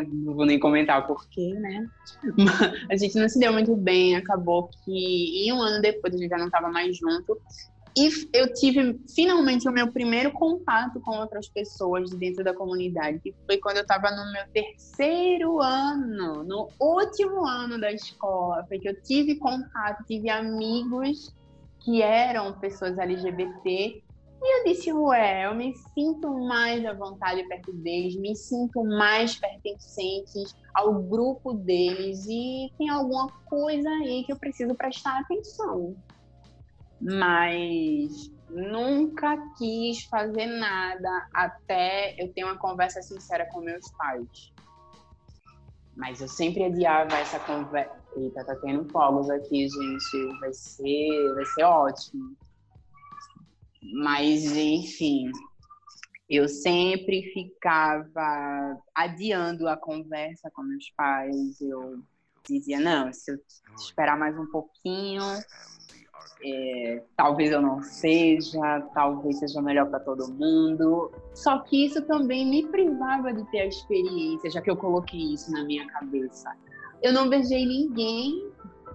não vou nem comentar o porquê, né? A gente não se deu muito bem, acabou que um ano depois a gente já não estava mais junto. E eu tive finalmente o meu primeiro contato com outras pessoas dentro da comunidade, que foi quando eu estava no meu terceiro ano, no último ano da escola, foi que eu tive contato, tive amigos que eram pessoas LGBT e eu disse, ué, eu me sinto mais à vontade perto deles, me sinto mais pertencente ao grupo deles e tem alguma coisa aí que eu preciso prestar atenção. Mas nunca quis fazer nada até eu ter uma conversa sincera com meus pais. Mas eu sempre adiava essa conversa. Eita, tá tendo fogos aqui, gente. Vai ser, vai ser ótimo. Mas, enfim, eu sempre ficava adiando a conversa com meus pais. Eu dizia, não, se eu esperar mais um pouquinho, é, talvez eu não seja, talvez seja melhor para todo mundo. Só que isso também me privava de ter a experiência, já que eu coloquei isso na minha cabeça. Eu não beijei ninguém,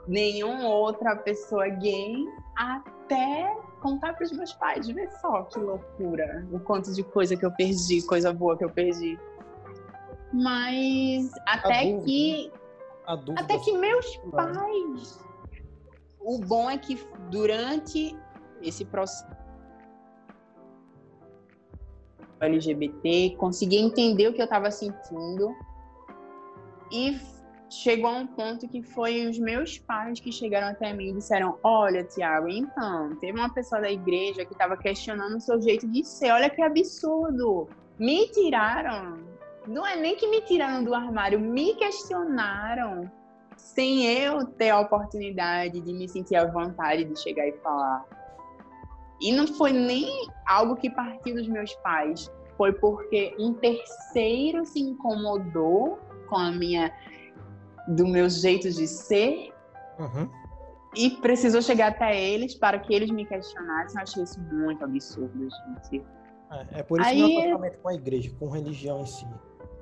nenhuma outra pessoa gay, até contar para os meus pais, ver só que loucura, o quanto de coisa que eu perdi, coisa boa que eu perdi. Mas até dúvida, que até que meus pais. O bom é que durante esse processo LGBT, consegui entender o que eu estava sentindo e chegou a um ponto que foi os meus pais que chegaram até mim e disseram: Olha, Tiago, então, teve uma pessoa da igreja que estava questionando o seu jeito de ser. Olha que absurdo! Me tiraram. Não é nem que me tiraram do armário, me questionaram sem eu ter a oportunidade de me sentir à vontade de chegar e falar. E não foi nem algo que partiu dos meus pais, foi porque um terceiro se incomodou com a minha do meu jeito de ser uhum. e precisou chegar até eles para que eles me questionassem. Eu achei isso muito absurdo, gente. É, é por isso Aí... que meu com a igreja, com religião em si.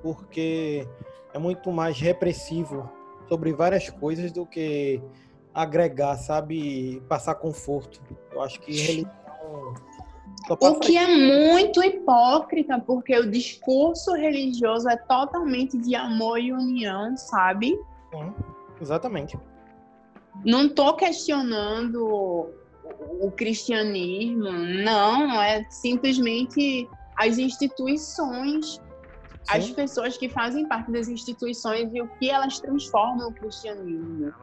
Porque é muito mais repressivo sobre várias coisas do que agregar, sabe? Passar conforto. Eu acho que religião O que é muito hipócrita, porque o discurso religioso é totalmente de amor e união, sabe? Sim, exatamente. Não tô questionando o, cristianismo, não, é simplesmente as instituições, as Sim. pessoas que fazem parte das instituições e o que elas transformam o cristianismo.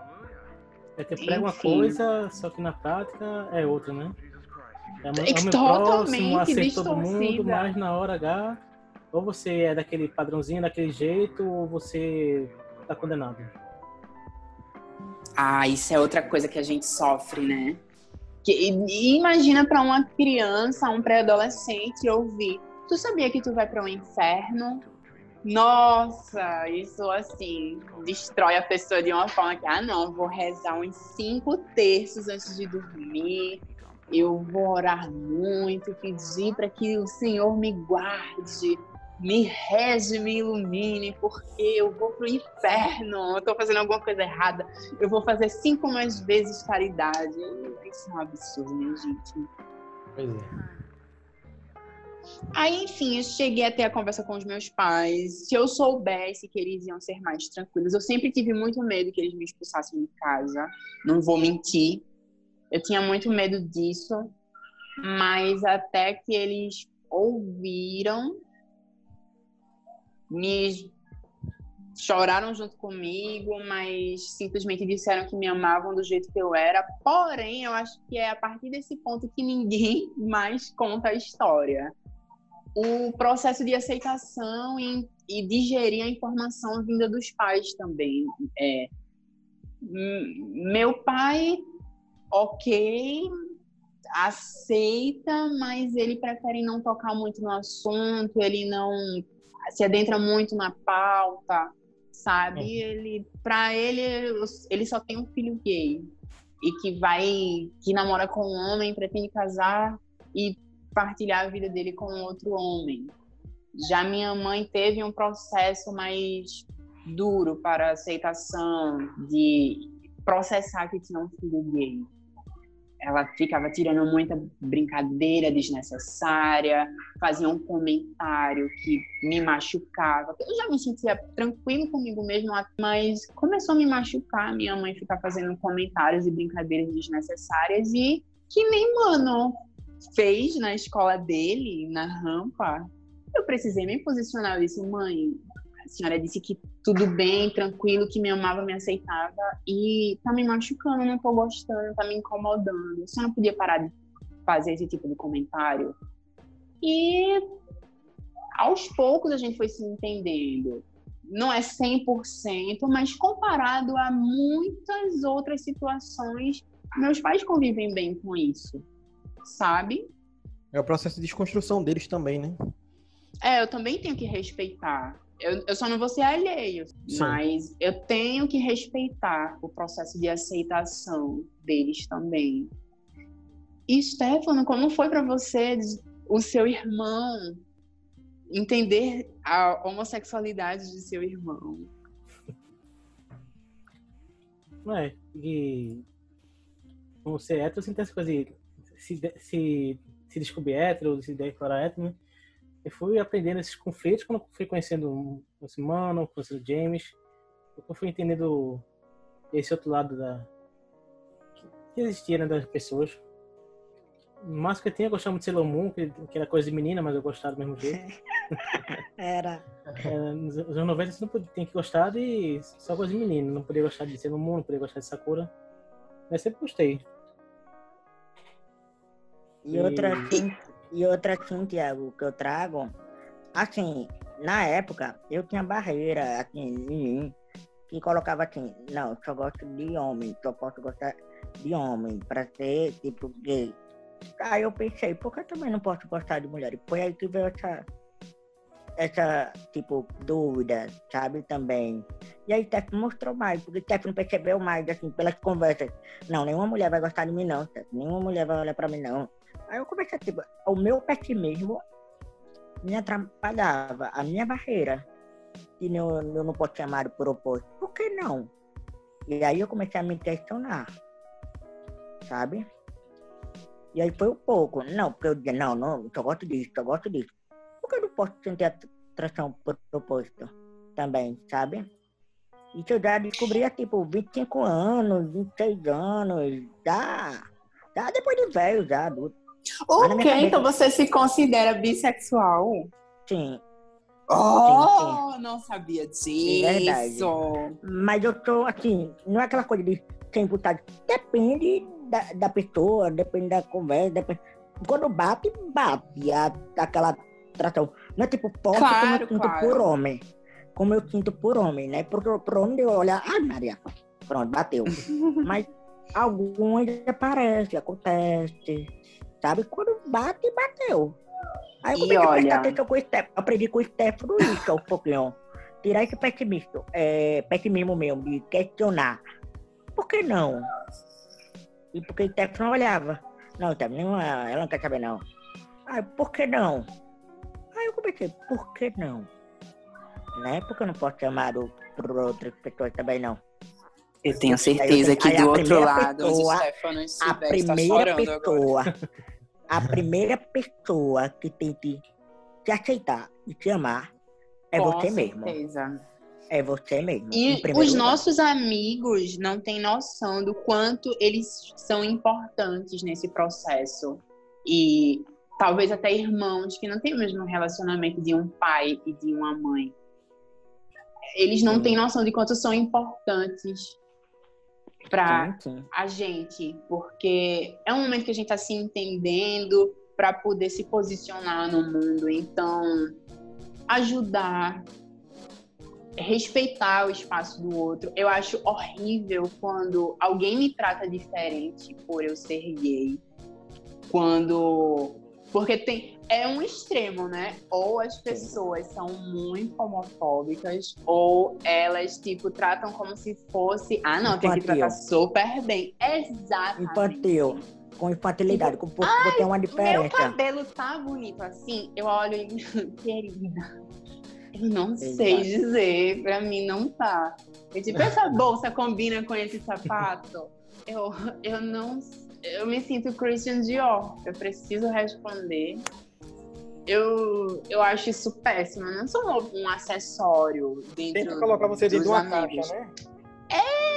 É que prega uma coisa, só que na prática é outra, né? É, É totalmente próximo, todo mundo, distorcida. mas na hora H, ou você é daquele padrãozinho, daquele jeito, ou você tá condenado. Ah, isso é outra coisa que a gente sofre, né? Que, e- imagina para uma criança, um pré-adolescente ouvir: Tu sabia que tu vai para o inferno? Nossa, isso assim destrói a pessoa de uma forma que, ah, não, vou rezar uns cinco terços antes de dormir. Eu vou orar muito, pedir para que o Senhor me guarde, me rege, me ilumine, porque eu vou pro inferno, eu tô fazendo alguma coisa errada, eu vou fazer cinco mais vezes caridade. Isso é um absurdo, minha gente. Pois é. Aí, enfim, eu cheguei até a conversa com os meus pais. Se eu soubesse que eles iam ser mais tranquilos, eu sempre tive muito medo que eles me expulsassem de casa. Não vou mentir. Eu tinha muito medo disso. Mas até que eles ouviram, me choraram junto comigo, mas simplesmente disseram que me amavam do jeito que eu era. Porém, eu acho que é a partir desse ponto que ninguém mais conta a história o processo de aceitação e, e digerir a informação vinda dos pais também. É, meu pai, ok, aceita, mas ele prefere não tocar muito no assunto, ele não se adentra muito na pauta, sabe? Ele, para ele, ele só tem um filho gay e que vai, que namora com um homem, pretende casar e partilhar a vida dele com outro homem. Já minha mãe teve um processo mais duro para aceitação de processar que tinha um filho gay. Ela ficava tirando muita brincadeira desnecessária, fazia um comentário que me machucava. Eu já me sentia tranquilo comigo mesmo, mas começou a me machucar. Minha mãe ficar fazendo comentários e brincadeiras desnecessárias e que nem mano fez na escola dele, na rampa, eu precisei me posicionar. Disse, mãe, senhora disse que tudo bem, tranquilo, que me amava, me aceitava, e tá me machucando, não tô gostando, tá me incomodando. A senhora não podia parar de fazer esse tipo de comentário? E aos poucos a gente foi se entendendo. Não é 100%, mas comparado a muitas outras situações, meus pais convivem bem com isso sabe? É o processo de desconstrução deles também, né? É, eu também tenho que respeitar. Eu, eu só não vou ser alheio, Sim. mas eu tenho que respeitar o processo de aceitação deles também. E Stefano, como foi para você o seu irmão entender a homossexualidade de seu irmão? Não é? E como ser hétero, assim, tem essa coisa de se, se, se descobrir hétero, se declarar hétero, né? Eu fui aprendendo esses conflitos quando fui conhecendo o Simano, conhecendo o James. Eu fui entendendo esse outro lado da que existia né, das pessoas. Mas que eu tinha gostado muito de Sailor Moon, que, que era coisa de menina, mas eu gostava do mesmo jeito. Era. É, nos anos 90 você não podia, tinha que gostar de só coisa de menino. Não podia gostar de Sailor Moon, não podia gostar de Sakura. Mas sempre gostei. E outra assim, e outra assim, Tiago, que eu trago, assim, na época, eu tinha barreira, assim, em mim, que colocava assim, não, só gosto de homem, só posso gostar de homem, pra ser, tipo, gay. Aí eu pensei, por que eu também não posso gostar de mulher? E foi aí que veio essa, essa, tipo, dúvida, sabe, também. E aí Steph mostrou mais, porque Steph não percebeu mais, assim, pelas conversas. Não, nenhuma mulher vai gostar de mim, não. Nenhuma mulher vai olhar pra mim, não. Aí eu comecei a, tipo, o meu pessimismo me atrapalhava, a minha barreira. E eu, eu não posso amado por oposto. Por que não? E aí eu comecei a me questionar, sabe? E aí foi um pouco. Não, porque eu dizia, não, não, eu gosto disso, eu gosto disso. Por que eu não posso sentir atração por propósito também, sabe? Isso eu já descobria, tipo, 25 anos, 26 anos, já, já depois de velho, já adulto. Ok, cabeça- então você se considera bissexual? Sim, Oh, não sabia É verdade. disso. mas eu tô, assim, não é aquela coisa de sem vontade. Depende da, da pessoa, depende da conversa, depende... Quando bate, bate a, aquela atração. Não é tipo como Claro, eu sinto claro. por homem. Como eu sinto por homem, né? Por, por homem eu olhar, ai Maria, pronto, bateu. Mas alguns aparece, acontece, sabe? Quando bate, bateu. Aí eu E comecei a prestar olha- atenção com o Steph, aprendi com o Stefano isso um pouquinho. Tirar esse pessimismo, é, pessimismo mesmo, de questionar. Por que não? E porque o Stefano olhava. Não, Steph, não, ela não quer saber não. Aí, por que não? Aí eu comecei, por que não? Né? Porque eu não posso por outras pessoas também não. Eu tenho certeza eu- que aí do outro lado, pessoa- A está primeira chorando agora. pessoa, a primeira pessoa que tem que te aceitar e te amar é Com você mesmo. certeza. É você mesmo. E os lugar. nossos amigos não têm noção do quanto eles são importantes nesse processo. E talvez até irmãos que não têm o mesmo relacionamento de um pai e de uma mãe. Eles não têm noção de quanto são importantes para a gente, porque é um momento que a gente está se entendendo para poder se posicionar no mundo. Então, ajudar, respeitar o espaço do outro. Eu acho horrível quando alguém me trata diferente por eu ser gay. Quando. Porque tem. É um extremo, né? Ou as pessoas são muito homofóbicas, ou elas, tipo, tratam como se fosse. Ah, não, tem que Infantil. tratar super bem. Exatamente. Infantil. Com infantilidade, com porque tem uma Meu diferença. cabelo tá bonito assim, eu olho e querida. Eu não sei Exato. dizer, pra mim não tá. Eu, tipo, essa bolsa combina com esse sapato? Eu, eu não. Eu me sinto Christian Dior. Eu preciso responder. Eu, eu acho isso péssimo. Eu não sou um acessório dentro Tenta colocar você dentro de uma amigos. caixa, né? É.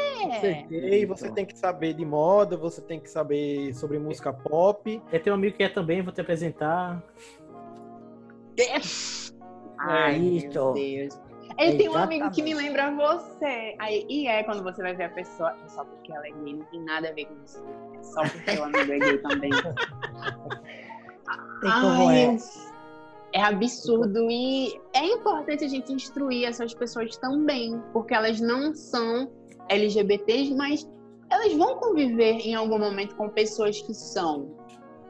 Você você tem que saber de moda, você tem que saber sobre música pop. Eu tenho um amigo que é também, vou te apresentar. Ai, Isso. meu Deus. Ele tem um amigo que me lembra você. Aí, e é quando você vai ver a pessoa, é só porque ela é gay, não tem nada a ver com isso. É só porque o amigo é gay também. Ai, é. é absurdo. E é importante a gente instruir essas pessoas também, porque elas não são LGBTs, mas elas vão conviver em algum momento com pessoas que são.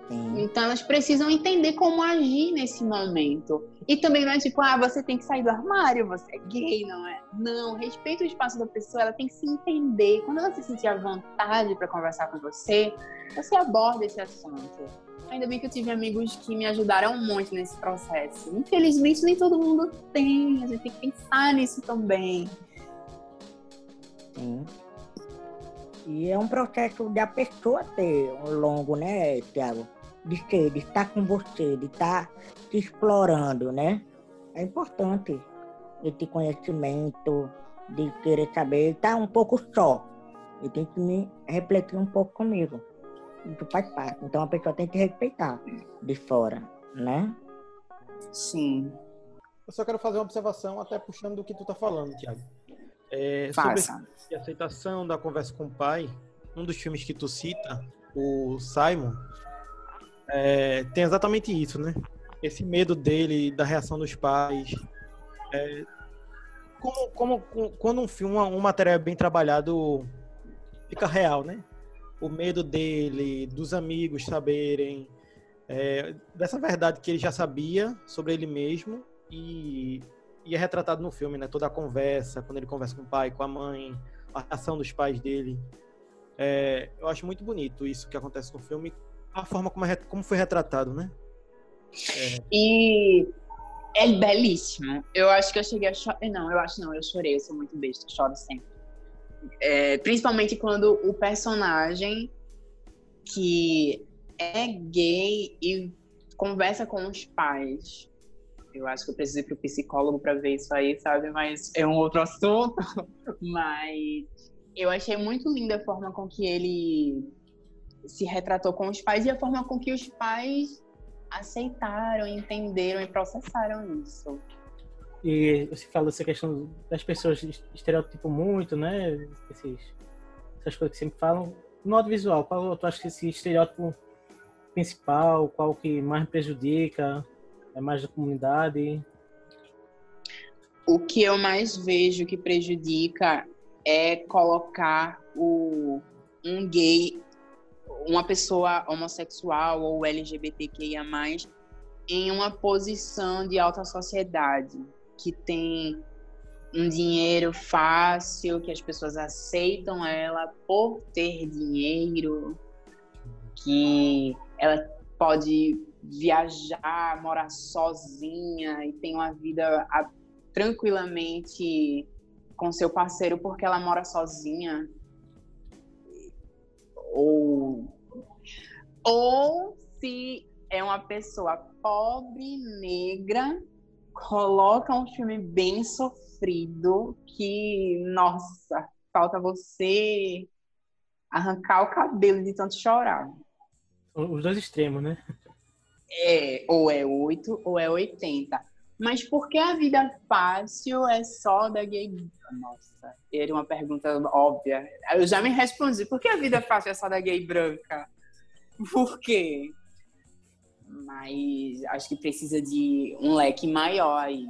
Sim. Então elas precisam entender como agir nesse momento. E também não é tipo, ah, você tem que sair do armário, você é gay, não é? Não, respeita o espaço da pessoa, ela tem que se entender. Quando ela se sentir à vontade para conversar com você, você aborda esse assunto. Ainda bem que eu tive amigos que me ajudaram muito nesse processo. Infelizmente, nem todo mundo tem. A gente tem que pensar nisso também. Sim. E é um processo da pessoa ter longo, né, Tiago? De ser, de estar com você, de estar te explorando, né? É importante esse conhecimento, de querer saber, estar um pouco só. E tem que me refletir um pouco comigo. Isso faz parte. Então a pessoa tem que respeitar de fora, né? Sim. Eu só quero fazer uma observação, até puxando do que tu tá falando, Thiago. É, sobre Faça. a aceitação da conversa com o pai, um dos filmes que tu cita, o Simon, é, tem exatamente isso, né? Esse medo dele, da reação dos pais. É, como, como, com- quando um filme, um material bem trabalhado, fica real, né? O medo dele, dos amigos saberem, é, dessa verdade que ele já sabia sobre ele mesmo e, e é retratado no filme, né? Toda a conversa, quando ele conversa com o pai, com a mãe, a reação dos pais dele. É, eu acho muito bonito isso que acontece no filme, a forma como, é, como foi retratado, né? E é belíssimo. Eu acho que eu cheguei a chorar. Não, eu acho não, eu chorei, eu sou muito besta, choro sempre. É, principalmente quando o personagem que é gay e conversa com os pais. Eu acho que eu preciso ir pro psicólogo para ver isso aí, sabe? Mas é um outro assunto. Mas eu achei muito linda a forma com que ele se retratou com os pais e a forma com que os pais aceitaram, entenderam e processaram isso. E você fala dessa questão das pessoas estereotipam muito, né? Esses, essas coisas que sempre falam. No audiovisual, qual tu acha que esse estereótipo principal, qual que mais prejudica? É mais da comunidade? O que eu mais vejo que prejudica é colocar o, um gay, uma pessoa homossexual ou LGBTQIA+, em uma posição de alta sociedade, que tem um dinheiro fácil, que as pessoas aceitam ela por ter dinheiro, que ela pode viajar, morar sozinha e tem uma vida tranquilamente com seu parceiro porque ela mora sozinha. Ou, ou se é uma pessoa pobre, negra, coloca um filme bem sofrido que, nossa, falta você arrancar o cabelo de tanto chorar. Os dois extremos, né? É, ou é 8 ou é 80. Mas por que a vida fácil é só da gay? Nossa, era uma pergunta óbvia. Eu já me respondi. Por que a vida fácil é só da gay branca? Por quê? Mas acho que precisa de um leque maior aí.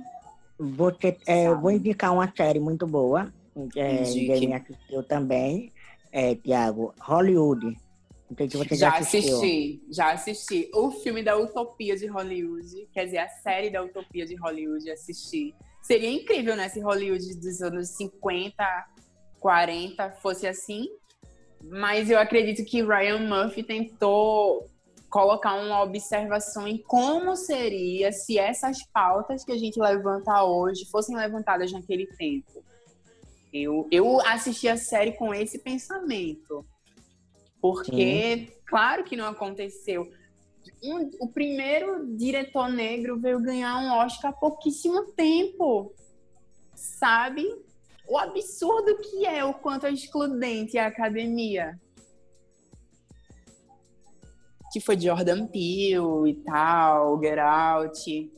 Vou, ter, é, vou indicar uma série muito boa. É, ninguém assistiu também. É, Tiago, Hollywood. Não se você já, já assisti, já assisti. O filme da Utopia de Hollywood, quer dizer, a série da Utopia de Hollywood, assisti. Seria incrível, né, se Hollywood dos anos 50, 40 fosse assim. Mas eu acredito que Ryan Murphy tentou colocar uma observação em como seria se essas pautas que a gente levanta hoje fossem levantadas naquele tempo. Eu, eu assisti a série com esse pensamento. Porque, Sim. claro que não aconteceu. Um, o primeiro diretor negro veio ganhar um Oscar há pouquíssimo tempo. Sabe? O absurdo que é o quanto é excludente a academia. Que foi Jordan Peele e tal, Get Out.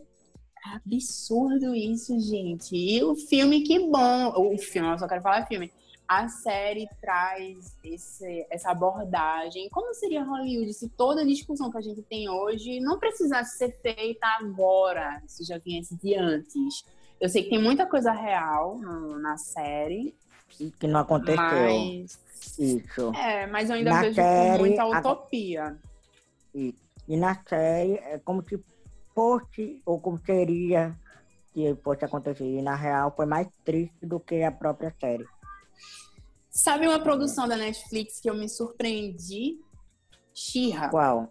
Absurdo isso, gente. E o filme, que bom. O filme, eu só quero falar filme a série traz esse, essa abordagem. Como seria Hollywood se toda a discussão que a gente tem hoje não precisasse ser feita agora, se já viesse de antes? Eu sei que tem muita coisa real no, na série. Que não aconteceu. Mas... Isso. É, mas eu ainda na vejo série, muita utopia. A... E, e na série é como se fosse, ou como seria que fosse acontecer. E na real foi mais triste do que a própria série. Sabe uma produção da Netflix que eu me surpreendi? Xirra. Qual?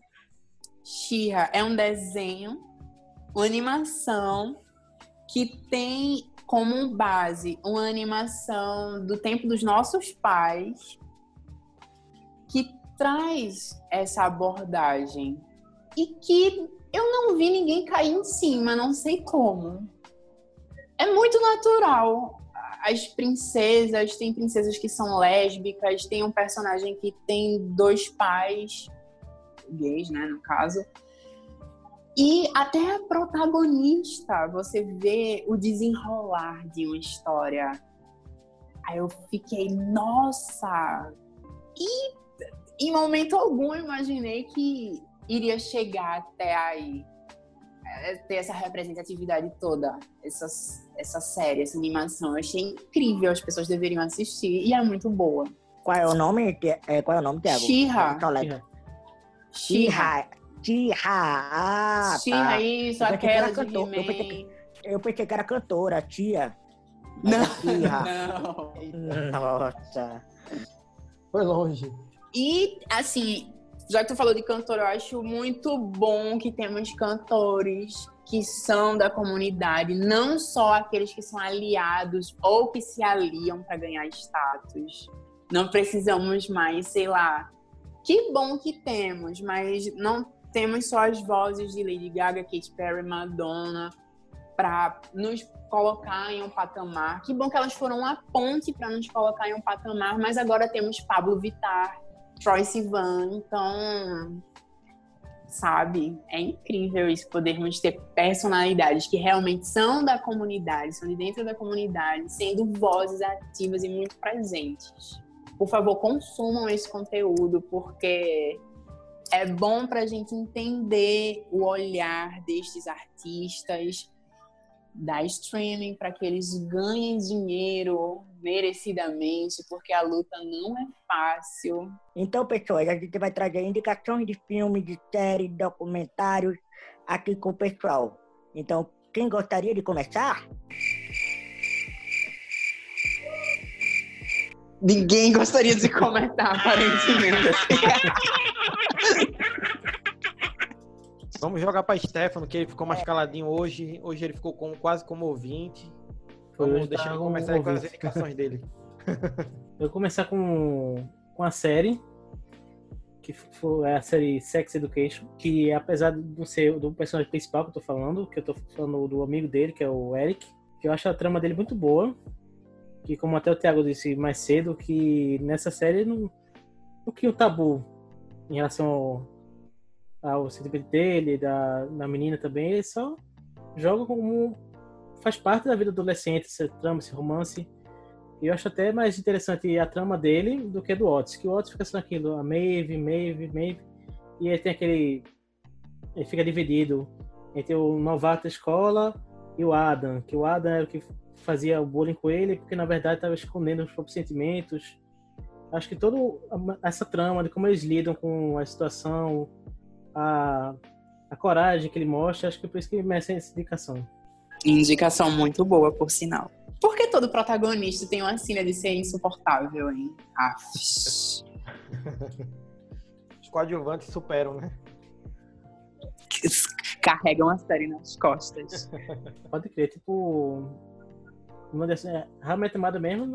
Xirra é um desenho, uma animação que tem como base uma animação do tempo dos nossos pais que traz essa abordagem e que eu não vi ninguém cair em cima, não sei como. É muito natural as princesas, tem princesas que são lésbicas, tem um personagem que tem dois pais, gays, né, no caso. E até a protagonista, você vê o desenrolar de uma história. Aí eu fiquei, nossa! E em momento algum eu imaginei que iria chegar até aí. É, ter essa representatividade toda, essa, essa série, essa animação. Eu achei incrível, as pessoas deveriam assistir e é muito boa. Qual é o nome? É, qual é o nome, Thiago? Xirra. Xirra. Xirra. Ah, Xirra, tá. isso, eu aquela de cantor, eu, pensei que, eu pensei que era cantora, tia. Não, não. Nossa. Foi longe. E, assim, já que tu falou de cantor, eu acho muito bom que temos cantores que são da comunidade, não só aqueles que são aliados ou que se aliam para ganhar status. Não precisamos mais, sei lá, Que bom que temos, mas não temos só as vozes de Lady Gaga, Katy Perry, Madonna para nos colocar em um patamar. Que bom que elas foram uma ponte para nos colocar em um patamar, mas agora temos Pablo Vittar, Troy Sivan, então sabe? É incrível isso, podermos ter personalidades que realmente são da comunidade, são de dentro da comunidade, sendo vozes ativas e muito presentes. Por favor, consumam esse conteúdo, porque é bom para a gente entender o olhar destes artistas, da streaming para que eles ganhem dinheiro merecidamente, porque a luta não é fácil. Então, pessoal, a gente vai trazer indicações de filmes, de séries, documentários aqui com o pessoal. Então, quem gostaria de começar? Ninguém gostaria de comentar, aparentemente. Vamos jogar para Stefano, que ele ficou mais caladinho hoje. Hoje ele ficou com, quase como ouvinte. Vamos deixar ele começar com as indicações dele. Eu vou começar com, com a série, que foi a série Sex Education, que apesar de não ser do personagem principal que eu tô falando, que eu tô falando do amigo dele, que é o Eric, que eu acho a trama dele muito boa. Que como até o Thiago disse mais cedo, que nessa série não, o que o tabu em relação ao, ao sentimento dele, da, da menina também, ele só joga como. faz parte da vida do adolescente, essa trama, esse romance. E eu acho até mais interessante a trama dele do que a do Otis, que o Otis fica sendo aquilo, a Maeve, Maeve, Maeve, e ele tem aquele. Ele fica dividido entre o novato da escola e o Adam, que o Adam era o que fazia o bullying com ele, porque na verdade estava escondendo os próprios sentimentos. Acho que toda essa trama de como eles lidam com a situação, a, a coragem que ele mostra, acho que é por isso que merece essa indicação. Indicação muito boa, por sinal. Por que todo protagonista tem uma cena de ser insuportável, hein? Os coadjuvantes superam, né? Carregam a série nas costas. Pode crer, tipo. Uma dessas, é, realmente amada mesmo,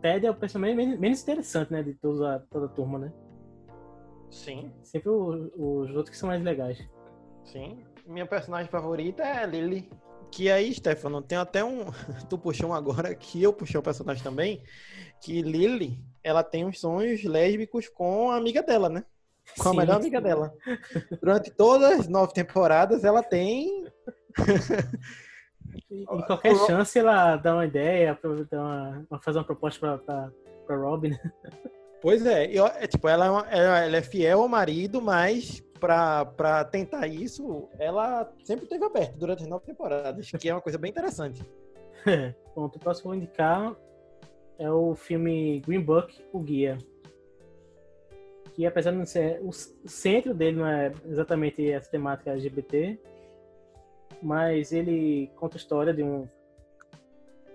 Ted é o personagem menos, interessante, né? De toda, toda a turma, né? Sim. Sempre os, os outros que são mais legais. Sim. Minha personagem favorita é a Lily. Que aí, Stefano, tem até um. Tu puxou um agora, que eu puxei o um personagem também. Que Lily, ela tem uns sonhos lésbicos com a amiga dela, né? Com a sim, melhor amiga dela. Durante todas as nove temporadas, ela tem. em qualquer chance, ela dá uma ideia, dá uma, fazer uma proposta pra, pra, Robin, né? Pois é, eu, é tipo, ela é, uma, ela é fiel ao marido, mas pra, pra tentar isso, ela sempre esteve aberta durante as nove temporadas, que é uma coisa bem interessante. Bom, o próximo que eu vou indicar é o filme Green Book, O Guia. Que apesar de não ser. O centro dele não é exatamente essa temática LGBT, mas ele conta a história de um,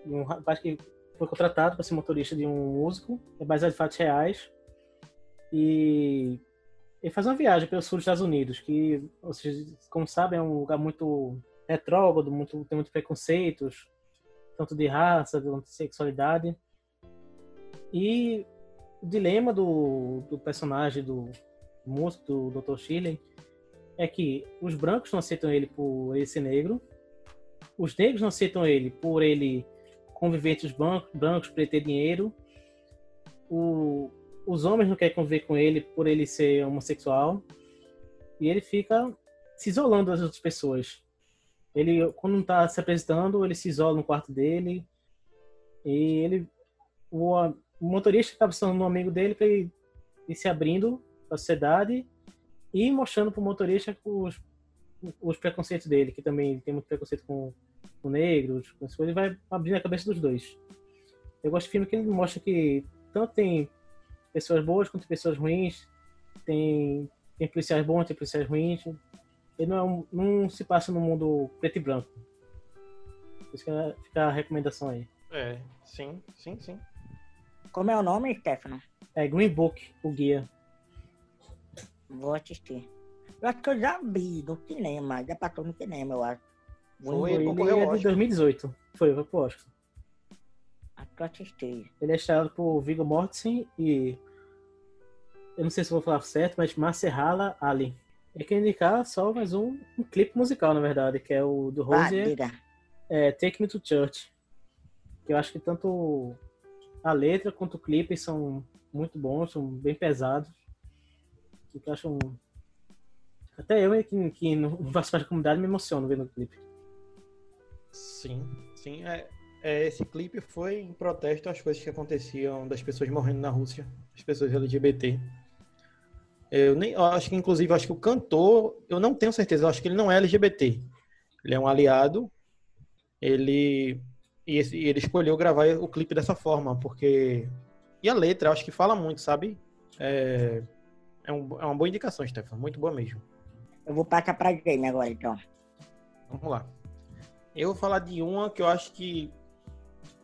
de um rapaz que foi contratado para ser motorista de um músico, é baseado em fatos reais. E ele faz uma viagem pelo sul dos Estados Unidos, que, vocês, como sabem, é um lugar muito retrógrado, muito, tem muitos preconceitos, tanto de raça, de sexualidade. E o dilema do, do personagem do músico, do Dr. Shirley, é que os brancos não aceitam ele por ele ser negro, os negros não aceitam ele por ele conviver entre os bancos, brancos por ele ter dinheiro, o, os homens não querem conviver com ele por ele ser homossexual, e ele fica se isolando das outras pessoas. Ele, quando não está se apresentando, ele se isola no quarto dele, e ele, o, o motorista acaba sendo um amigo dele para ele ir se abrindo para a sociedade e mostrando para o motorista os, os preconceitos dele, que também tem muito preconceito com, com negros, com isso, ele vai abrindo a cabeça dos dois. Eu gosto de filme que ele mostra que tanto tem pessoas boas quanto pessoas ruins, tem, tem policiais bons, tem policiais ruins. Ele não, não se passa no mundo preto e branco. Por isso que fica a recomendação aí. É, sim, sim, sim. Como é o nome, Stefano? É Green Book, o guia. Vou assistir. Eu acho que eu já vi no cinema, já passou no cinema, eu acho. Foi, ele, ele é de 2018. Foi, foi pro Oscar. Acho que eu assisti. Ele é estrelado por Viggo Mortensen e eu não sei se vou falar certo, mas Maserhala Ali. Eu queria indicar só mais um, um clipe musical, na verdade, que é o do Rosier, é, Take Me to Church. Que eu acho que tanto a letra quanto o clipe são muito bons, são bem pesados. Que um... Até eu, que, que não faço parte da comunidade, me emociono vendo o clipe. Sim, sim. É, é, esse clipe foi em protesto às coisas que aconteciam das pessoas morrendo na Rússia, as pessoas LGBT. Eu nem eu acho que, inclusive, acho que o cantor, eu não tenho certeza, acho que ele não é LGBT. Ele é um aliado. Ele e esse, ele escolheu gravar o clipe dessa forma, porque e a letra, acho que fala muito, sabe? É, é, um, é uma boa indicação, Stefan, muito boa mesmo. Eu vou passar pra game agora, então. Vamos lá. Eu vou falar de uma que eu acho que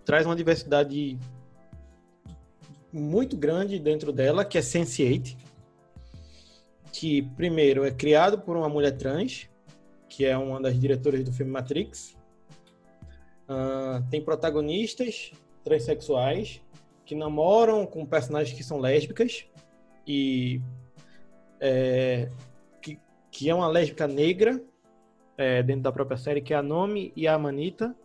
traz uma diversidade muito grande dentro dela, que é Sense8, que primeiro é criado por uma mulher trans, que é uma das diretoras do filme Matrix. Uh, tem protagonistas transexuais que namoram com personagens que são lésbicas e é, que, que é uma lésbica negra é, dentro da própria série, que é a Nomi e a Amanita,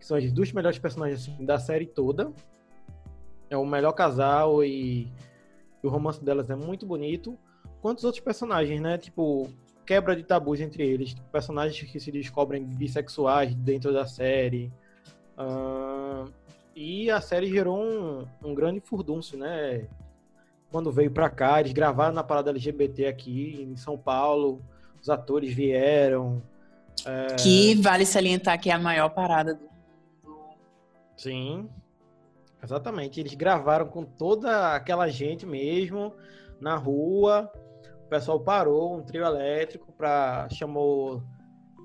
que são as duas melhores personagens assim, da série toda. É o melhor casal e, e o romance delas é muito bonito. Quantos outros personagens, né? Tipo, quebra de tabus entre eles. Tipo, personagens que se descobrem bissexuais dentro da série. Uh, e a série gerou um, um grande furdúncio, né? Quando veio pra cá, eles gravaram na parada LGBT aqui em São Paulo. Os atores vieram. É... Que vale salientar que é a maior parada do Sim, exatamente. Eles gravaram com toda aquela gente mesmo na rua. O pessoal parou um trio elétrico para chamou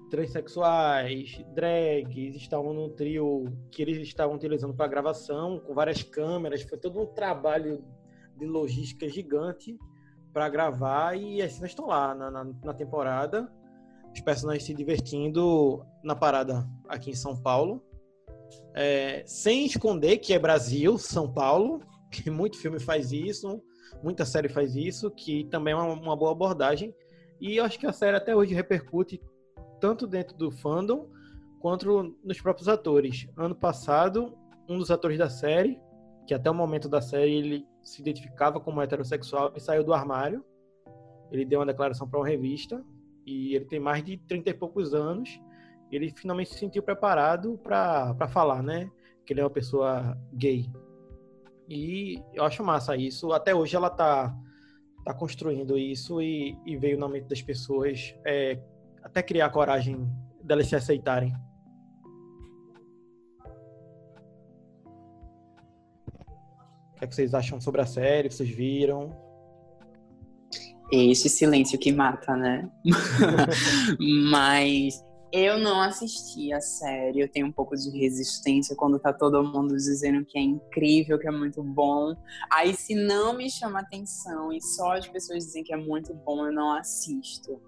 transexuais, drags, estavam num trio que eles estavam utilizando para gravação, com várias câmeras. Foi todo um trabalho de logística gigante para gravar e as cenas estão lá na, na, na temporada. Os personagens se divertindo na parada aqui em São Paulo é, sem esconder que é Brasil, São Paulo, que muito filme faz isso, muita série faz isso, que também é uma, uma boa abordagem. E eu acho que a série até hoje repercute tanto dentro do fandom quanto nos próprios atores. Ano passado, um dos atores da série, que até o momento da série ele se identificava como heterossexual e saiu do armário. Ele deu uma declaração para uma revista e ele tem mais de 30 e poucos anos ele finalmente se sentiu preparado para falar, né? Que ele é uma pessoa gay. E eu acho massa isso. Até hoje ela tá, tá construindo isso e, e veio na mente das pessoas é, até criar a coragem delas se aceitarem. O que, é que vocês acham sobre a série? Vocês viram? Esse silêncio que mata, né? Mas eu não assisti a série, eu tenho um pouco de resistência quando tá todo mundo dizendo que é incrível, que é muito bom. Aí, se não me chama atenção e só as pessoas dizem que é muito bom, eu não assisto.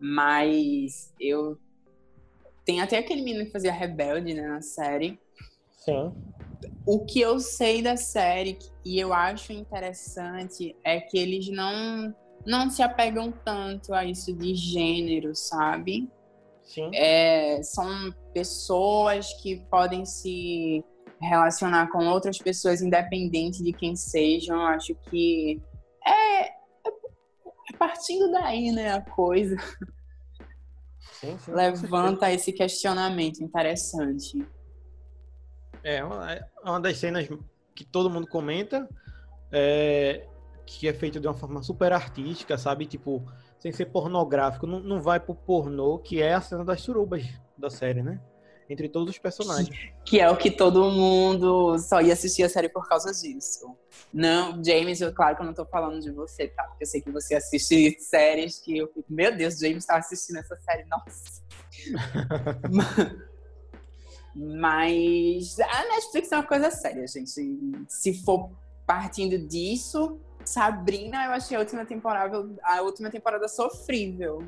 Mas eu. Tem até aquele menino que fazia Rebelde, né, na série. Sim. O que eu sei da série e eu acho interessante é que eles não, não se apegam tanto a isso de gênero, sabe? É, são pessoas que podem se relacionar com outras pessoas, independente de quem sejam. Acho que é, é, é partindo daí, né, a coisa. Sim, sim, Levanta esse questionamento interessante. É uma, é uma das cenas que todo mundo comenta, é, que é feito de uma forma super artística, sabe? Tipo, sem ser pornográfico, não, não vai pro pornô, que é a cena das surubas da série, né? Entre todos os personagens. Que é o que todo mundo só ia assistir a série por causa disso. Não, James, eu, claro que eu não tô falando de você, tá? Porque eu sei que você assiste séries que eu fico, meu Deus, James tá assistindo essa série, nossa. Mas a Netflix é uma coisa séria, gente. Se for partindo disso, Sabrina, eu achei a última temporada, a última temporada sofrível.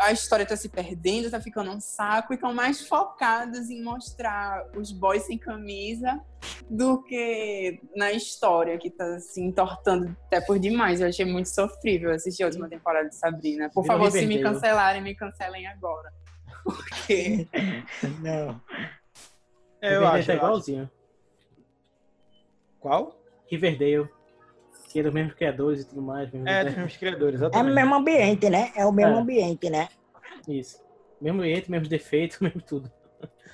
a história tá se perdendo, tá ficando um saco, e estão mais focados em mostrar os boys sem camisa do que na história, que tá se entortando até por demais. Eu achei muito sofrível assistir a última temporada de Sabrina. Por Virou favor, se me cancelarem, me cancelem agora. Porque Não. É, eu Riverdale acho. tá eu acho. igualzinho. Qual? Riverdale. Que é dos mesmos criadores e tudo mais. mesmo- É, dos mesmos criadores, É o exatamente. mesmo ambiente, né? É o mesmo É. ambiente, né? Isso. Mesmo ambiente, mesmos defeitos, mesmo tudo.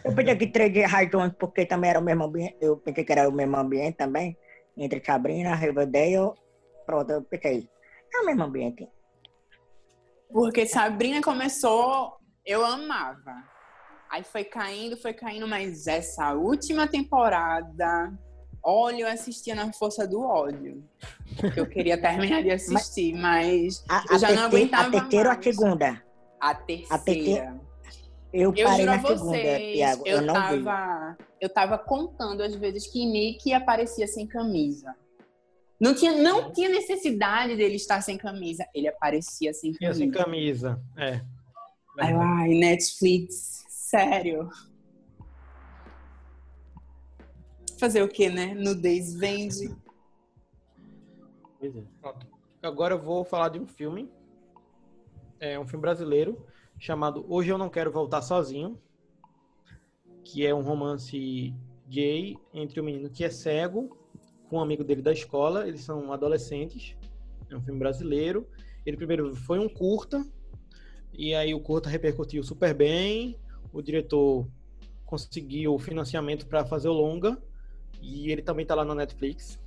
Eu pensei que 3D High porque também era o mesmo ambiente. Eu pensei que era o mesmo ambiente também. Entre Sabrina, Riverdale. Pronto, eu pensei. É o mesmo ambiente. Porque Sabrina começou, eu amava. Aí foi caindo, foi caindo, mas essa última temporada, olha, eu assistia na força do ódio. Porque eu queria terminar de assistir, mas, A, eu a já não terceira- aguentava a terceira ou a segunda? A terceira. terceira- Eu Eu parei juro a na segunda, vocês, Tiago. Eu, eu, não vi. tava, eu tava contando as vezes que Nick aparecia sem camisa. Não tinha, não tinha necessidade dele estar sem camisa. Ele aparecia sem Tinha camisa. sem camisa. É. Ai, ai, Netflix, sério. Fazer o que, né? Nudez vende. Pois é. Pronto. Agora eu vou falar de um filme. É um filme brasileiro chamado Hoje Eu Não Quero Voltar Sozinho. Que é um romance gay entre um menino que é cego com um amigo dele da escola. Eles são adolescentes. É um filme brasileiro. Ele primeiro foi um curta. E aí o curta repercutiu super bem. O diretor conseguiu financiamento para fazer o longa. E ele também está lá na Netflix.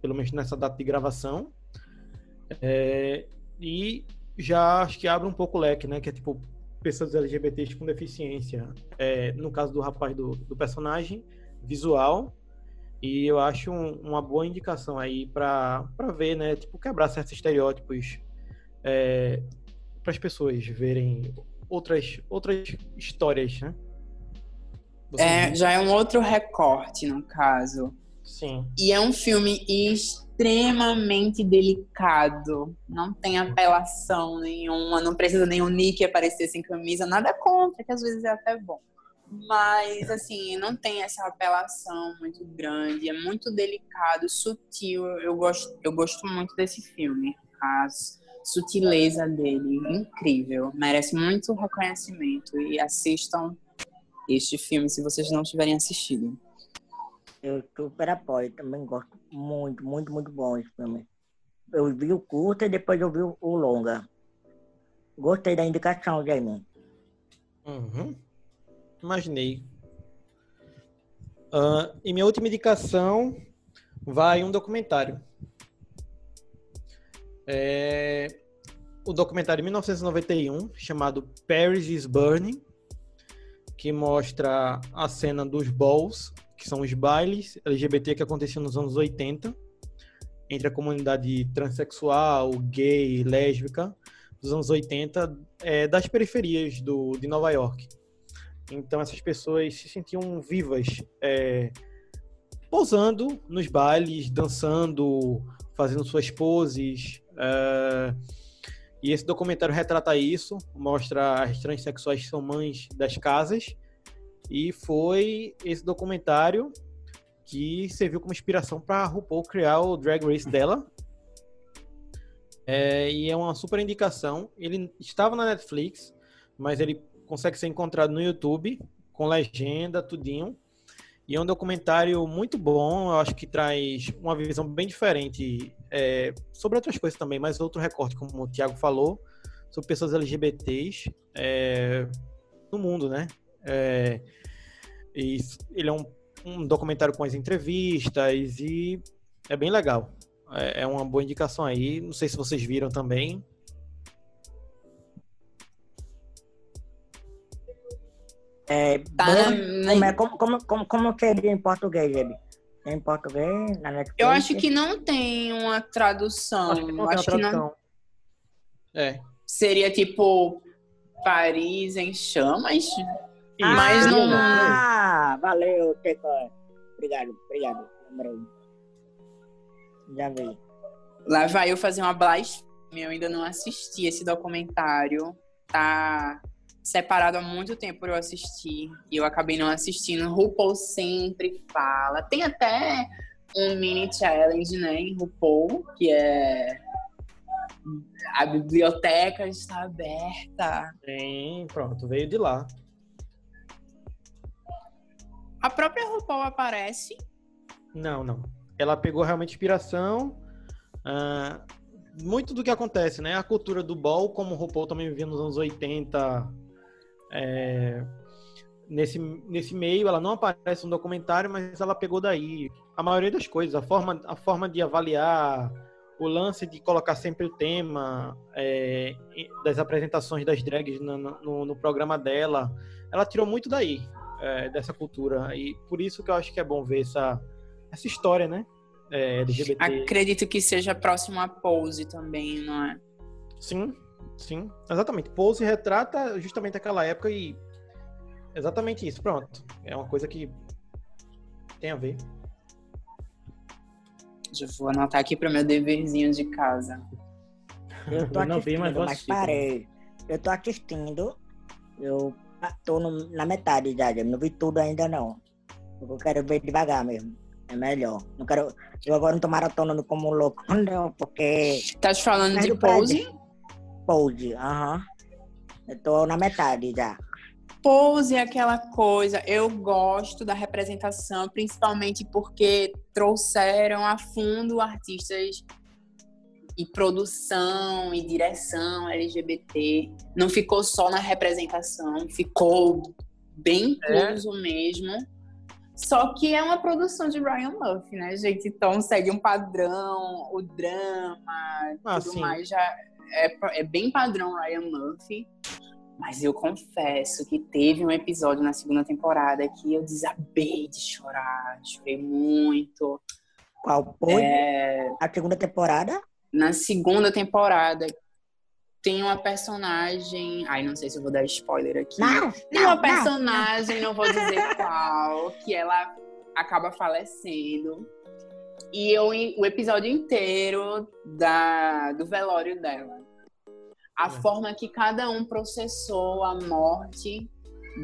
Pelo menos nessa data de gravação. É, e já acho que abre um pouco o leque, né? Que é tipo pessoas LGBTs com deficiência. É, no caso do rapaz do, do personagem, visual. E eu acho um- uma boa indicação aí para ver, né? Tipo, quebrar certos estereótipos para as pessoas verem outras, outras histórias, né? Você É, viu? já é um outro recorte, no caso. Sim. E é um filme extremamente delicado. Não tem apelação nenhuma, não precisa nenhum Nick aparecer sem camisa, nada contra, que às vezes é até bom. Mas, assim, não tem essa apelação muito grande, é muito delicado, sutil. Eu gosto, eu gosto muito desse filme. A sutileza dele, incrível. Merece muito reconhecimento. E assistam este filme se vocês não tiverem assistido. Eu super apoio, também gosto muito, muito, muito bom esse filme. Eu vi o curta e depois eu vi o, longa. Gostei da indicação, Jamie. Uhum. Imaginei. Ah, e minha última indicação vai um documentário. É o documentário de 1991, chamado Paris is Burning, que mostra a cena dos balls, que são os bailes LGBT que aconteciam nos anos 80, entre a comunidade transexual, gay, lésbica, dos anos 80, é, das periferias do, de Nova York. Então essas pessoas se sentiam vivas, é, posando nos bailes, dançando, fazendo suas poses. É, e esse documentário retrata isso, mostra as transexuais que são mães das casas. E foi esse documentário que serviu como inspiração para a RuPaul criar o Drag Race dela. É, e é uma super indicação. Ele estava na Netflix, mas ele consegue ser encontrado no YouTube, com legenda, tudinho. E é um documentário muito bom, eu acho que traz uma visão bem diferente é, sobre outras coisas também, mas outro recorte, como o Thiago falou, sobre pessoas LGBTs é, no mundo, né? É, ele é um, um documentário com as entrevistas e é bem legal. É, é uma boa indicação aí. Não sei se vocês viram também. É, Tá como, é, como, como, como, como seria em português, Jamie? Em português, na Netflix? Eu acho que não tem uma tradução. Acho que não acho que não. É. seria tipo Paris em chamas. Isso. Mas não- Ah, valeu, Teco. Obrigado, obrigado. Lembrei. Já vi. Lá vai eu fazer uma blasfêmia. Eu ainda não assisti esse documentário. tá separado há muito tempo para eu assistir e eu acabei não assistindo. RuPaul sempre fala. Tem até um mini challenge, né, em RuPaul, que é a biblioteca está aberta. Sim, pronto, veio de lá. A própria RuPaul aparece. Não, não. Ela pegou realmente inspiração. ah, muito do que acontece, né? A cultura do ball, como o RuPaul também vivia nos anos 80, é, nesse, nesse meio, ela não aparece no documentário, mas ela pegou daí a maioria das coisas, a forma, a forma de avaliar, o lance de colocar sempre o tema é, das apresentações das drags no, no, no programa dela, ela tirou muito daí, é, dessa cultura, e por isso que eu acho que é bom ver essa, essa história, né? É, LGBT. Acredito que seja próximo a Pose também, não é? Sim, sim, exatamente. Pose retrata justamente aquela época e exatamente isso. Pronto, é uma coisa que tem a ver. Já vou anotar aqui para meu deverzinho de casa. Eu tô Eu não vi, mas mas parei. Eu tô assistindo. Eu tô no- na metade já, eu não vi tudo ainda não. Eu quero ver devagar mesmo. É melhor. Não quero. Eu agora não tô maratonando como um louco, não, porque. Tá te falando de do prédio. Pose? Aham. Eu tô na metade já. Pose é aquela coisa, eu gosto da representação, principalmente porque trouxeram a fundo artistas e produção e direção LGBT. Não ficou só na representação, ficou bem É. incluso mesmo. Só que é uma produção de Ryan Murphy, né, gente? Então segue um padrão, o drama, Ah, tudo sim. mais já é, é bem padrão Ryan Murphy. Mas eu confesso que teve um episódio na segunda temporada que eu desabei de chorar, chorei muito. Qual foi? É, A segunda temporada? na segunda temporada tem uma personagem, ai não sei se eu vou dar spoiler aqui. Não! Tem não, uma não. personagem, não vou dizer qual, que ela acaba falecendo. E eu, o episódio inteiro da, do velório dela. A É. forma que cada um processou a morte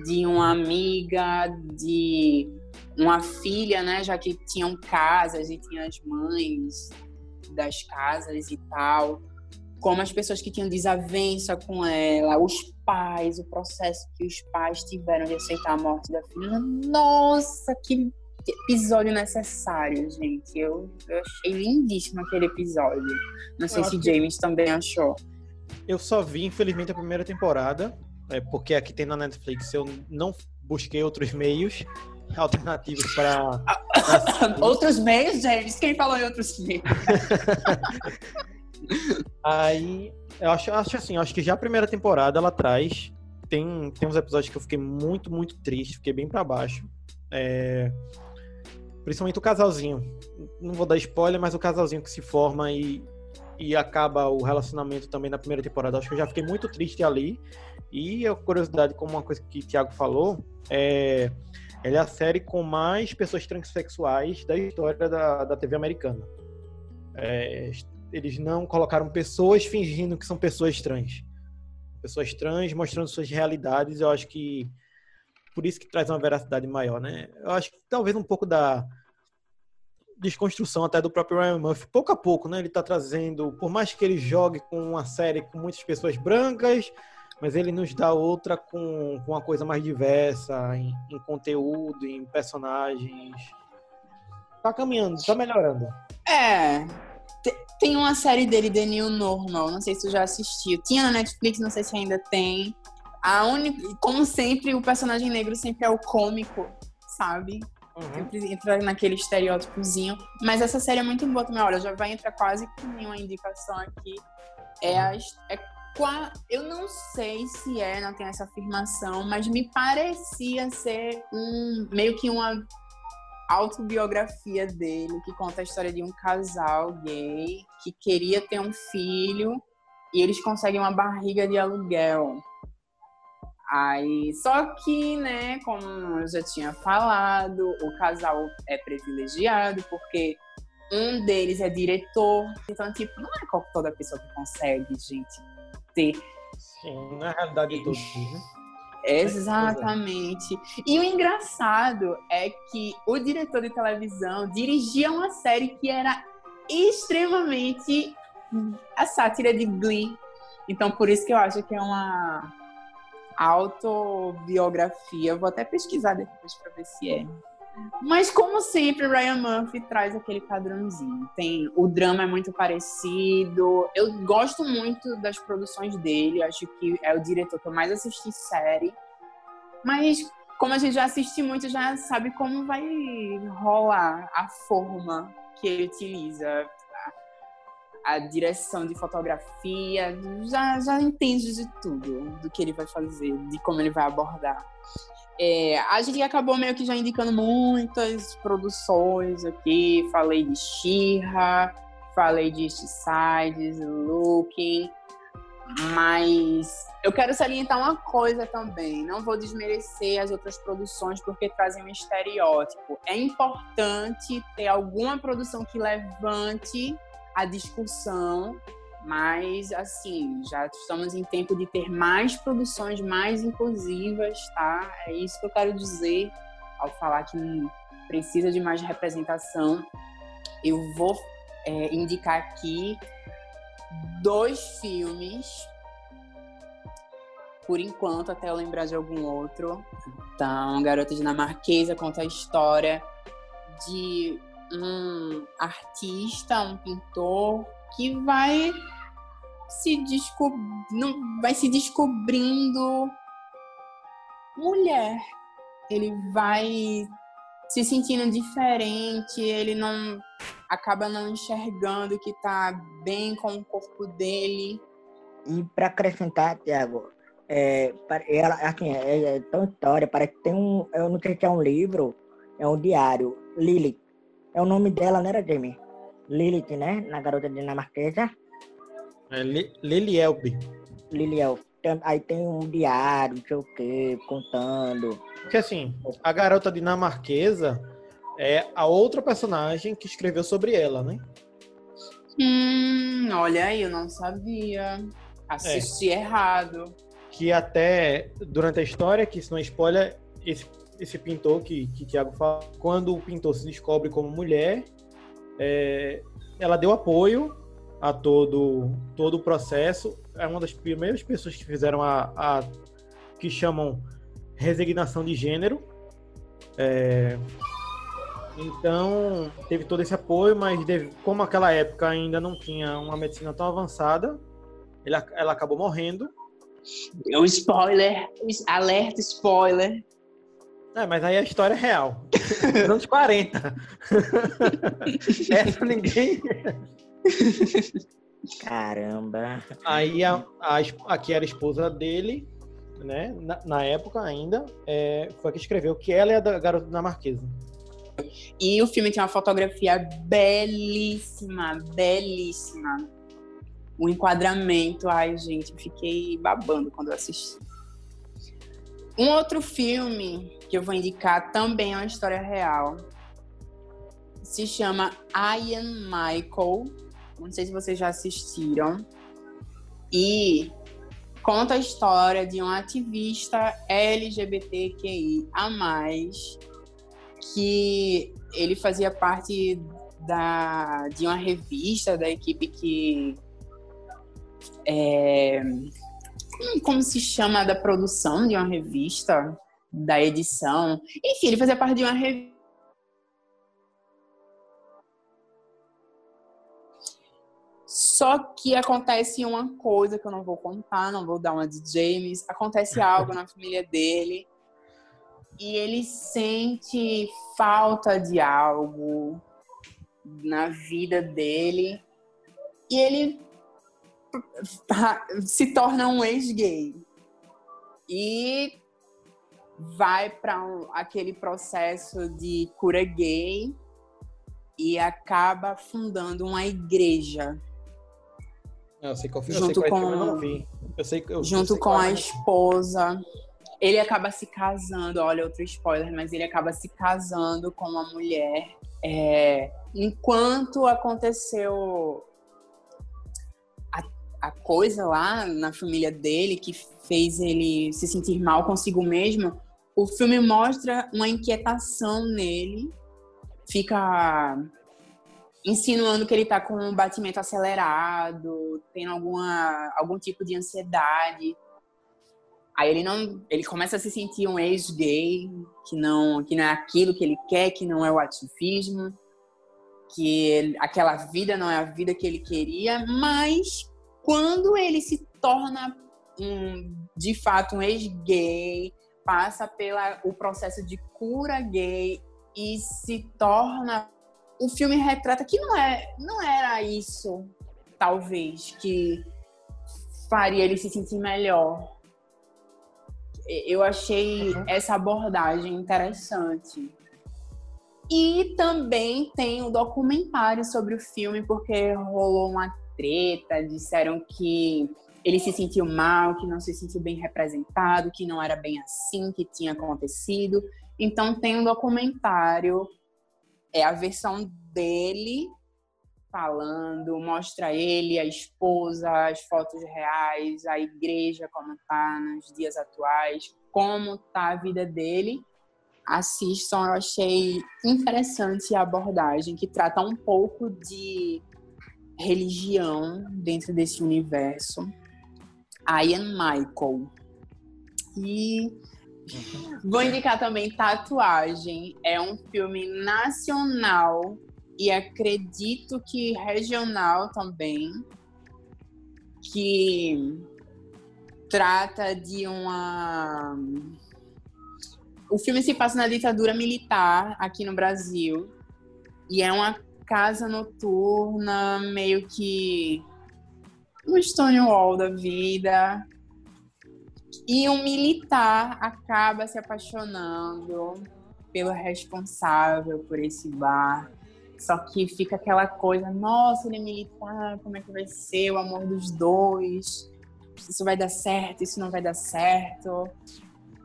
de uma amiga, de uma filha, né? Já que tinham casas e tinham as mães das casas e tal como as pessoas que tinham desavença com ela, os pais, o processo que os pais tiveram de aceitar a morte da filha. Nossa, que episódio necessário, gente. Eu, eu achei lindíssimo aquele episódio. Não sei Eu se acho que- James também achou. Eu só vi, infelizmente, a primeira temporada, é, porque aqui tem na Netflix. Eu não busquei outros meios alternativos para. outros meios, James? Quem falou em outros meios? Aí, eu acho, acho assim, eu acho que já a primeira temporada ela traz. Tem, tem uns episódios que eu fiquei muito, muito triste, fiquei bem pra baixo. É, principalmente o casalzinho. Não vou dar spoiler, mas o casalzinho que se forma e, e acaba o relacionamento também na primeira temporada. Acho que eu já fiquei muito triste ali. E a curiosidade, como uma coisa que o Thiago falou, é. Ela é a série com mais pessoas transexuais da história da, da TV americana. É, eles não colocaram pessoas fingindo que são pessoas trans. Pessoas trans mostrando suas realidades, eu acho que por isso que traz uma veracidade maior, né? Eu acho que talvez um pouco da desconstrução até do próprio Ryan Murphy, pouco a pouco, né? Ele tá trazendo, por mais que ele jogue com uma série com muitas pessoas brancas, mas ele nos dá outra com, com uma coisa mais diversa em, em conteúdo, em personagens. Tá caminhando, tá melhorando. É. te- Tem uma série dele, The New Normal. Não sei se tu já assistiu. Tinha na Netflix, não sei se ainda tem. A única, como sempre, o personagem negro sempre é o cômico, sabe? Sempre entra naquele estereótipozinho. Mas essa série é muito boa também. Olha, já vai entrar quase com uma indicação aqui. É a. É eu não sei se é, não tem essa afirmação, mas me parecia ser um meio que uma autobiografia dele, que conta a história de um casal gay que queria ter um filho e eles conseguem uma barriga de aluguel. Aí, só que, né, como eu já tinha falado, o casal é privilegiado porque um deles é diretor. Então, tipo, não é toda pessoa que consegue, gente, ter Sim, na realidade de todos, né? Exatamente. E o engraçado é que o diretor de televisão dirigia uma série que era extremamente a sátira de Glee. Então, por isso que eu acho que é uma autobiografia. Vou até pesquisar depois para ver se é. Mas como sempre, Ryan Murphy traz aquele padrãozinho. Tem o drama é muito parecido. Eu gosto muito das produções dele. Acho que é o diretor que eu mais assisti série. Mas como a gente já assiste muito, já sabe como vai rolar a forma que ele utiliza, a, direção de fotografia, já, já entende de tudo do que ele vai fazer, de como ele vai abordar. É, a gente acabou meio que já indicando muitas produções aqui. Falei de Shira, falei de East Sides, Looking, mas eu quero salientar uma coisa também. Não vou desmerecer as outras produções porque trazem um estereótipo. É importante ter alguma produção que levante a discussão mas, assim, já estamos em tempo de ter mais produções mais inclusivas, tá? É isso que eu quero dizer ao falar que precisa de mais representação. Eu vou é, indicar aqui dois filmes, por enquanto, até eu lembrar de algum outro. Então, Garota Dinamarquesa conta a história de um artista, um pintor que vai se descobrindo, vai se descobrindo mulher. Ele vai se sentindo diferente, ele não acaba não enxergando que tá bem com o corpo dele. E para acrescentar, Tiago, é, ela, assim, é, é tão história, parece que tem um, eu não sei se é um livro, é um diário, Lily. É o nome dela, né, Jamie? Lilith, né? Na garota dinamarquesa. É Lily Elbe. Lily Elbe. Aí tem um diário, não sei o quê, contando. Porque assim, a garota dinamarquesa é a outra personagem que escreveu sobre ela, né? Hum, olha aí, eu não sabia. Assisti é. errado. Que até durante a história, que isso não é spoiler, esse, esse pintor que, que Tiago fala, quando o pintor se descobre como mulher, é, ela deu apoio a todo, todo o processo. É uma das primeiras pessoas que fizeram a, a que chamam resignação de gênero. É, então, teve todo esse apoio, mas deve, como aquela época ainda não tinha uma medicina tão avançada, ela, ela acabou morrendo. O spoiler, alerta spoiler. É, mas aí a história é real. anos 40. Essa ninguém. Caramba. Aí a, a, a que era a esposa dele, né? Na, na época ainda, é, foi a que escreveu que ela é a da garota da Marquesa. E o filme tem uma fotografia belíssima, belíssima. O enquadramento, ai gente, fiquei babando quando eu assisti. Um outro filme que eu vou indicar também é uma história real. Se chama Ian Michael. Não sei se vocês já assistiram. E conta a história de um ativista LGBTQI a mais que ele fazia parte da, de uma revista da equipe que é, como se chama da produção de uma revista da edição. Enfim, ele fazia parte de uma revista. Só que acontece uma coisa que eu não vou contar, não vou dar uma de James. Acontece algo na família dele e ele sente falta de algo na vida dele e ele se torna um ex-gay. E vai para um, aquele processo de cura gay e acaba fundando uma igreja. Eu sei qual junto eu sei com, eu não vi. Eu sei, eu, junto eu com a esposa. Ele acaba se casando, olha outro spoiler, mas ele acaba se casando com uma mulher. É, enquanto aconteceu a, a coisa lá na família dele que fez ele se sentir mal consigo mesmo, o filme mostra uma inquietação nele, fica insinuando que ele tá com um batimento acelerado, tem alguma algum tipo de ansiedade. Aí ele não, ele começa a se sentir um ex-gay, que não, que não é aquilo que ele quer, que não é o ativismo, que ele, aquela vida não é a vida que ele queria, mas quando ele se torna um, de fato um ex-gay, passa pela o processo de cura gay e se torna o filme retrata que não é não era isso talvez que faria ele se sentir melhor eu achei uhum. essa abordagem interessante e também tem um documentário sobre o filme porque rolou uma treta disseram que ele se sentiu mal, que não se sentiu bem representado, que não era bem assim que tinha acontecido. Então tem um documentário, é a versão dele falando, mostra ele, a esposa, as fotos reais, a igreja como tá nos dias atuais, como tá a vida dele. Assistam, eu achei interessante a abordagem que trata um pouco de religião dentro desse universo Ian Michael. E vou indicar também Tatuagem. É um filme nacional e acredito que regional também, que trata de uma. O filme se passa na ditadura militar aqui no Brasil e é uma casa noturna meio que um Stonewall da vida. E um militar acaba se apaixonando pelo responsável por esse bar. Só que fica aquela coisa, nossa, ele é militar, como é que vai ser o amor dos dois? Isso vai dar certo, isso não vai dar certo.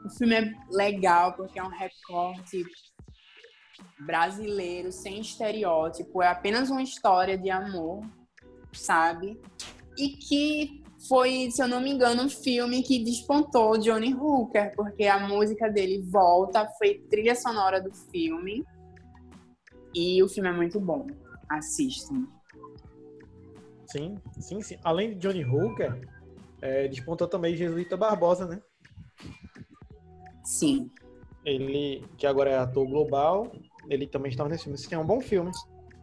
O filme é legal porque é um recorte brasileiro, sem estereótipo. É apenas uma história de amor, sabe? E que foi, se eu não me engano, um filme que despontou Johnny Hooker, porque a música dele volta, foi trilha sonora do filme. E o filme é muito bom. Assistam. Sim, sim, sim. Além de Johnny Hooker, é, despontou também Jesuíta Barbosa, né? Sim. Ele, que agora é ator global, ele também estava nesse filme. Esse é um bom filme.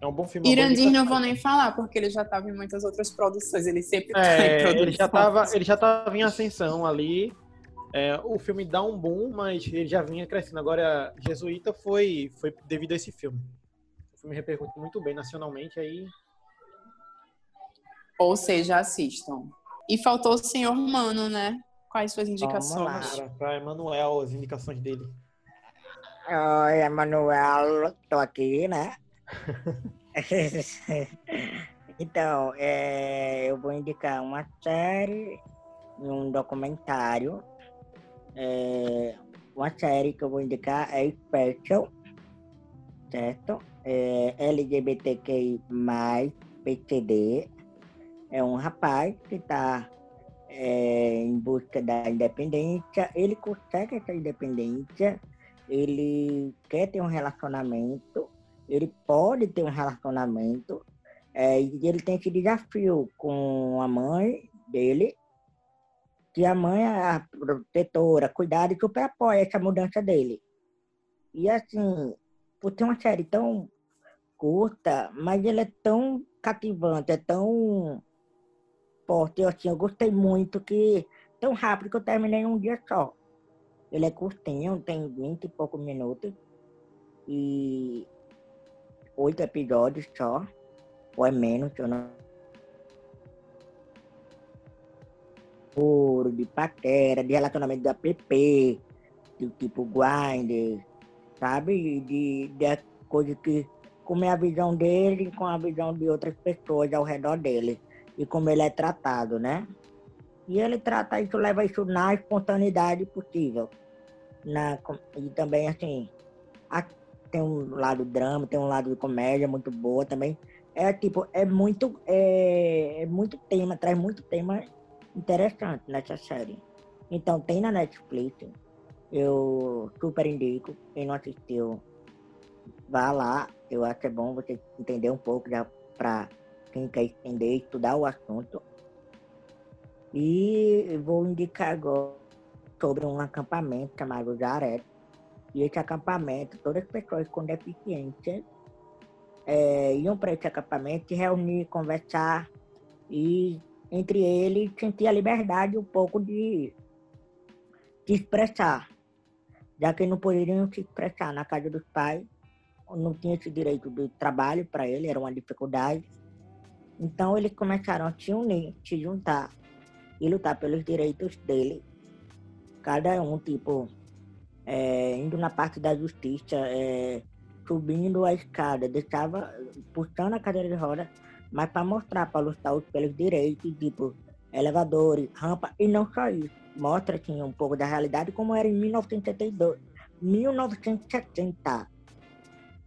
É um bom filme. Irandir não vou nem falar, porque ele já estava em muitas outras produções. Ele sempre é, tá. Ele já estava ele já tava em ascensão ali. É, o filme dá um boom, mas ele já vinha crescendo. Agora, Jesuíta foi, foi devido a esse filme. O filme repercute muito bem nacionalmente, aí... Ou seja, assistam. E faltou o Senhor Humano, né? Quais suas indicações? Para Emanuel, as indicações dele. Oi, Emanuel, tô aqui, né? então, é, eu vou indicar uma série e um documentário. É, uma série que eu vou indicar é Special, certo? É LGBTQI+, PCD. É um rapaz que está é, em busca da independência. Ele consegue essa independência. Ele quer ter um relacionamento ele pode ter um relacionamento é, e ele tem esse desafio com a mãe dele, que a mãe é a protetora, cuidado e super apoia essa mudança dele. E assim, por ter uma série tão curta, mas ele é tão cativante, é tão forte, assim, eu gostei muito que tão rápido que eu terminei um dia só. Ele é curtinho, tem 20 e poucos minutos. E oito episódios só, ou é menos, eu não. De paquera, de relacionamento da PP, de tipo grind, sabe? De, de coisa que. Como é a visão dele com a visão de outras pessoas ao redor dele. E como ele é tratado, né? E ele trata isso, leva isso na espontaneidade possível. Na, e também, assim, a, tem um lado drama, tem um lado de comédia muito boa também. é tipo, é muito, é, é muito tema, traz muito tema interessante nessa série. Então tem na Netflix, eu super indico, quem não assistiu, vá lá, eu acho que é bom você entender um pouco já para quem quer entender, estudar o assunto. E vou indicar agora sobre um acampamento chamado Jared. E esse acampamento, todas as pessoas com deficiência é, iam para esse acampamento se reunir, conversar e entre eles sentir a liberdade um pouco de se expressar, já que não poderiam se expressar na casa dos pais, não tinha esse direito de trabalho para ele, era uma dificuldade. Então eles começaram a se unir, se juntar e lutar pelos direitos dele. Cada um, tipo, é, indo na parte da justiça, é, subindo a escada, deixava, puxando a cadeira de roda, mas para mostrar, para lutar pelos direitos, tipo, elevadores, rampa, e não só isso. Mostra, assim, um pouco da realidade como era em 1972, 1970,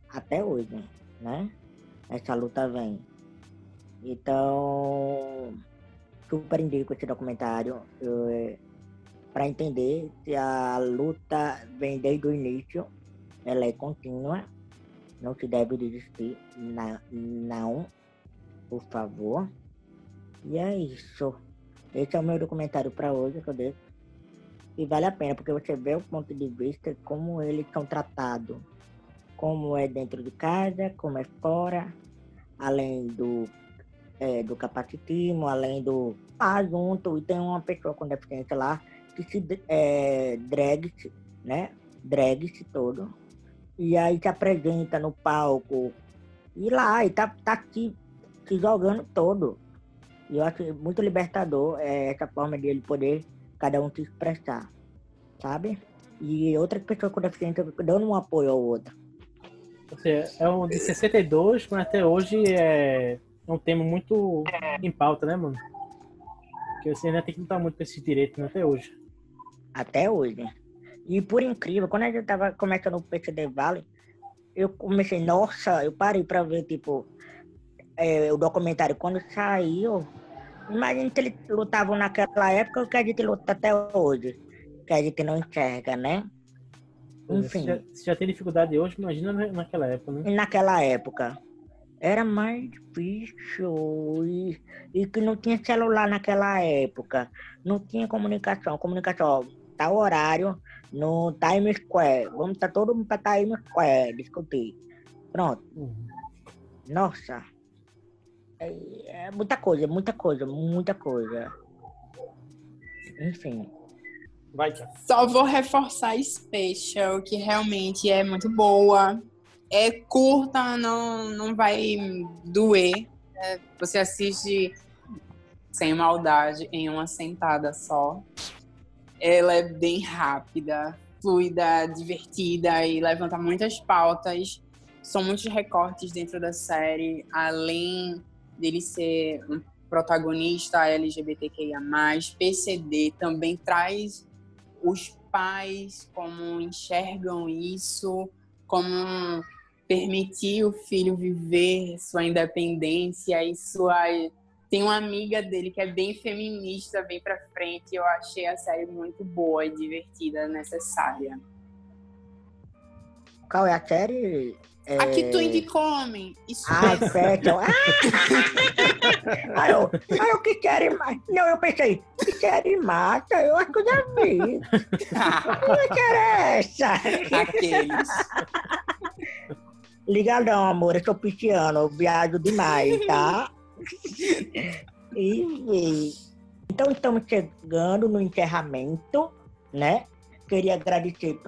até hoje, né? Essa luta vem. Então, super indico esse documentário para entender se a luta vem desde o início, ela é contínua não se deve desistir, não, não, por favor. E é isso. Esse é o meu documentário para hoje que eu deixo. E vale a pena, porque você vê o ponto de vista, como eles são tratados. Como é dentro de casa, como é fora, além do, é, do capacitismo, além do junto. E tem uma pessoa com deficiência lá que se é, drag, né? Drag-se todo e aí te apresenta no palco. E lá, e tá, tá te, te jogando todo. E eu acho muito libertador é, essa forma de ele poder cada um se expressar, sabe? E outras pessoas com deficiência dando um apoio ao outro. Ou seja, é um de 62, mas até hoje é um tema muito em pauta, né, mano? Porque você ainda tem que lutar muito com esse direito né, até hoje. Até hoje. E por incrível, quando a gente tava começando o PCD Valley, eu comecei, nossa, eu parei pra ver, tipo, é, o documentário quando saiu. Imagina que eles lutavam naquela época o que a gente luta até hoje. Que a gente não enxerga, né? Enfim. Se já, se já tem dificuldade hoje, imagina naquela época, né? Naquela época. Era mais difícil. E, e que não tinha celular naquela época. Não tinha comunicação. Comunicação, tal horário, no Times Square. Vamos estar tá todo mundo para Times Square discutir. Pronto. Uhum. Nossa. É, é, muita coisa, muita coisa, muita coisa. Enfim. Vai, Só vou reforçar a Special, que realmente é muito boa. É curta, não, não vai doer. É, você assiste sem maldade em uma sentada só. Ela é bem rápida, fluida, divertida e levanta muitas pautas. São muitos recortes dentro da série, além dele ser um protagonista LGBTQIA+, PCD também traz os pais como enxergam isso, como permitir o filho viver sua independência e sua tem uma amiga dele que é bem feminista, bem pra frente. Eu achei a série muito boa e divertida, necessária. Qual é a série? É... A que tu indicou, homem. Isso ah, certo. ah, eu, ah, eu que quero mais. Não, eu pensei, que quero mata, eu acho que eu já vi. Não interessa. Aqueles. Ligadão, amor, eu sou pisciano, eu viajo demais, tá? e, então estamos chegando no encerramento, né? Queria agradecer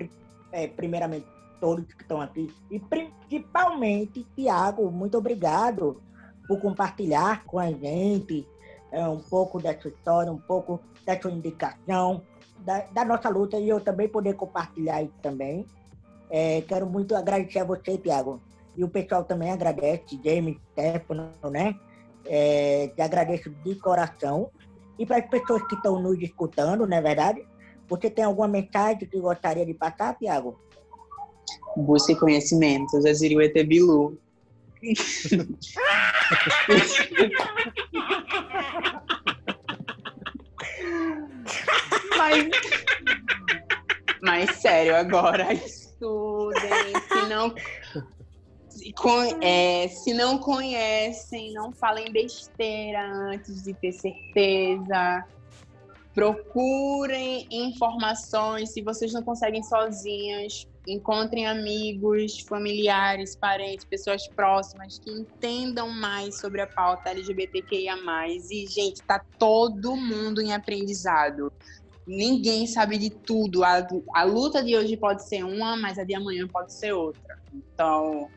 é, primeiramente todos que estão aqui e principalmente Tiago, muito obrigado por compartilhar com a gente é, um pouco dessa história, um pouco da sua indicação, da, da nossa luta e eu também poder compartilhar isso também. É, quero muito agradecer a você, Tiago. E o pessoal também agradece, James, Stefano, né? É, te agradeço de coração. E para as pessoas que estão nos escutando, não é verdade? Você tem alguma mensagem que gostaria de passar, Tiago? Busque conhecimento, já diria o ET Bilu. Mas, mas sério, agora estudem. Se não, é, se não conhecem, não falem besteira antes de ter certeza. Procurem informações. Se vocês não conseguem sozinhas, encontrem amigos, familiares, parentes, pessoas próximas que entendam mais sobre a pauta LGBTQIA+. E, gente, tá todo mundo em aprendizado. Ninguém sabe de tudo. A, a luta de hoje pode ser uma, mas a de amanhã pode ser outra. Então,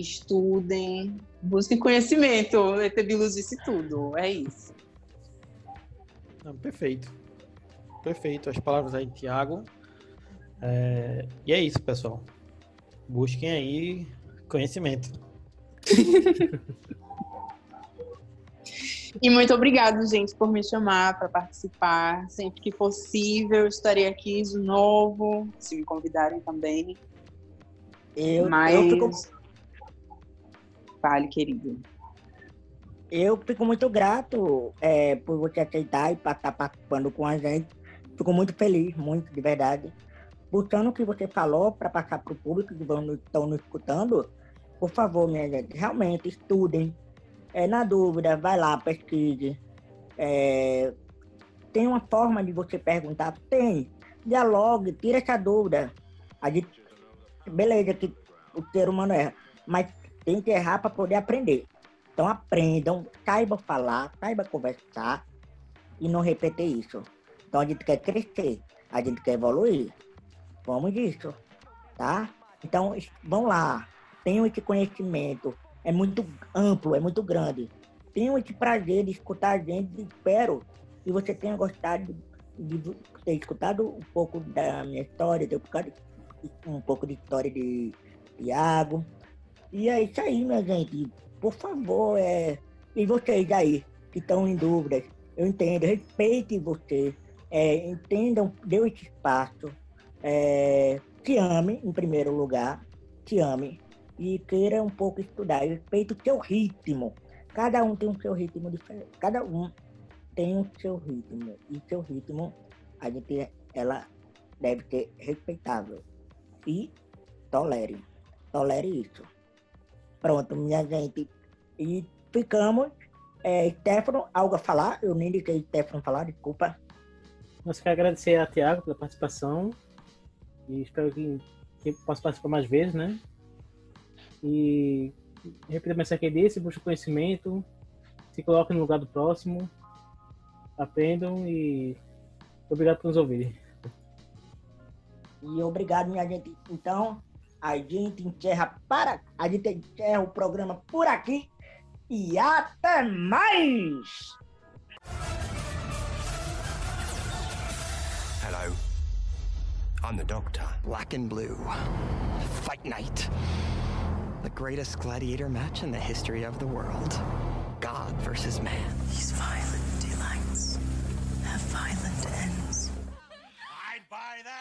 estudem, busquem conhecimento. O ET Bilus disse tudo. É isso. Não, perfeito. Perfeito. As palavras aí de Tiago. É, E é isso, pessoal. Busquem aí conhecimento. E muito obrigado, gente, por me chamar para participar. Sempre que possível, estarei aqui de novo, se me convidarem também. Eu, Mas. eu, fico, Fale, querido. eu fico muito grato é, por você aceitar e estar participando com a gente. Fico muito feliz, muito, de verdade. Buscando o que você falou para passar para o público que estão nos escutando, por favor, minha gente, realmente estudem. É, na dúvida, vai lá, pesquise. É, tem uma forma de você perguntar? Tem. Dialogue, tira essa dúvida. A gente, beleza que o ser humano erra, mas tem que errar para poder aprender. Então aprendam, saibam falar, saibam conversar e não repetir isso. Então a gente quer crescer, a gente quer evoluir. Vamos disso, tá? Então vão lá, tenham esse conhecimento. É muito amplo, é muito grande. Tenham esse prazer de escutar a gente. Espero que você tenha gostado de, ter escutado um pouco da minha história, um pouco de história de Tiago. E é isso aí, minha gente. Por favor, é... e vocês aí que estão em dúvidas, eu entendo, respeite você, é, entendam, dê esse espaço, é, te ame em primeiro lugar, te ame e queira um pouco estudar, respeite o seu ritmo. Cada um tem o seu ritmo diferente, cada um tem o seu ritmo e seu ritmo a gente, ela deve ser respeitável e tolere, tolere isso. Pronto, minha gente. E ficamos. É, Stefano, algo a falar? Eu nem deixei Stefano falar, desculpa. Nós quero agradecer a Tiago pela participação e espero que, que possa participar mais vezes, né? E repita a mensagem que ele disse, busque conhecimento, se coloque no lugar do próximo, aprendam e obrigado por nos ouvirem. E obrigado, minha gente. Então, a gente encerra para. A gente encerra o programa por aqui. E até mais! Hello. I'm the Doctor. Black and Blue. Fight Night. The greatest gladiator match in the history of the world. God versus man. These violent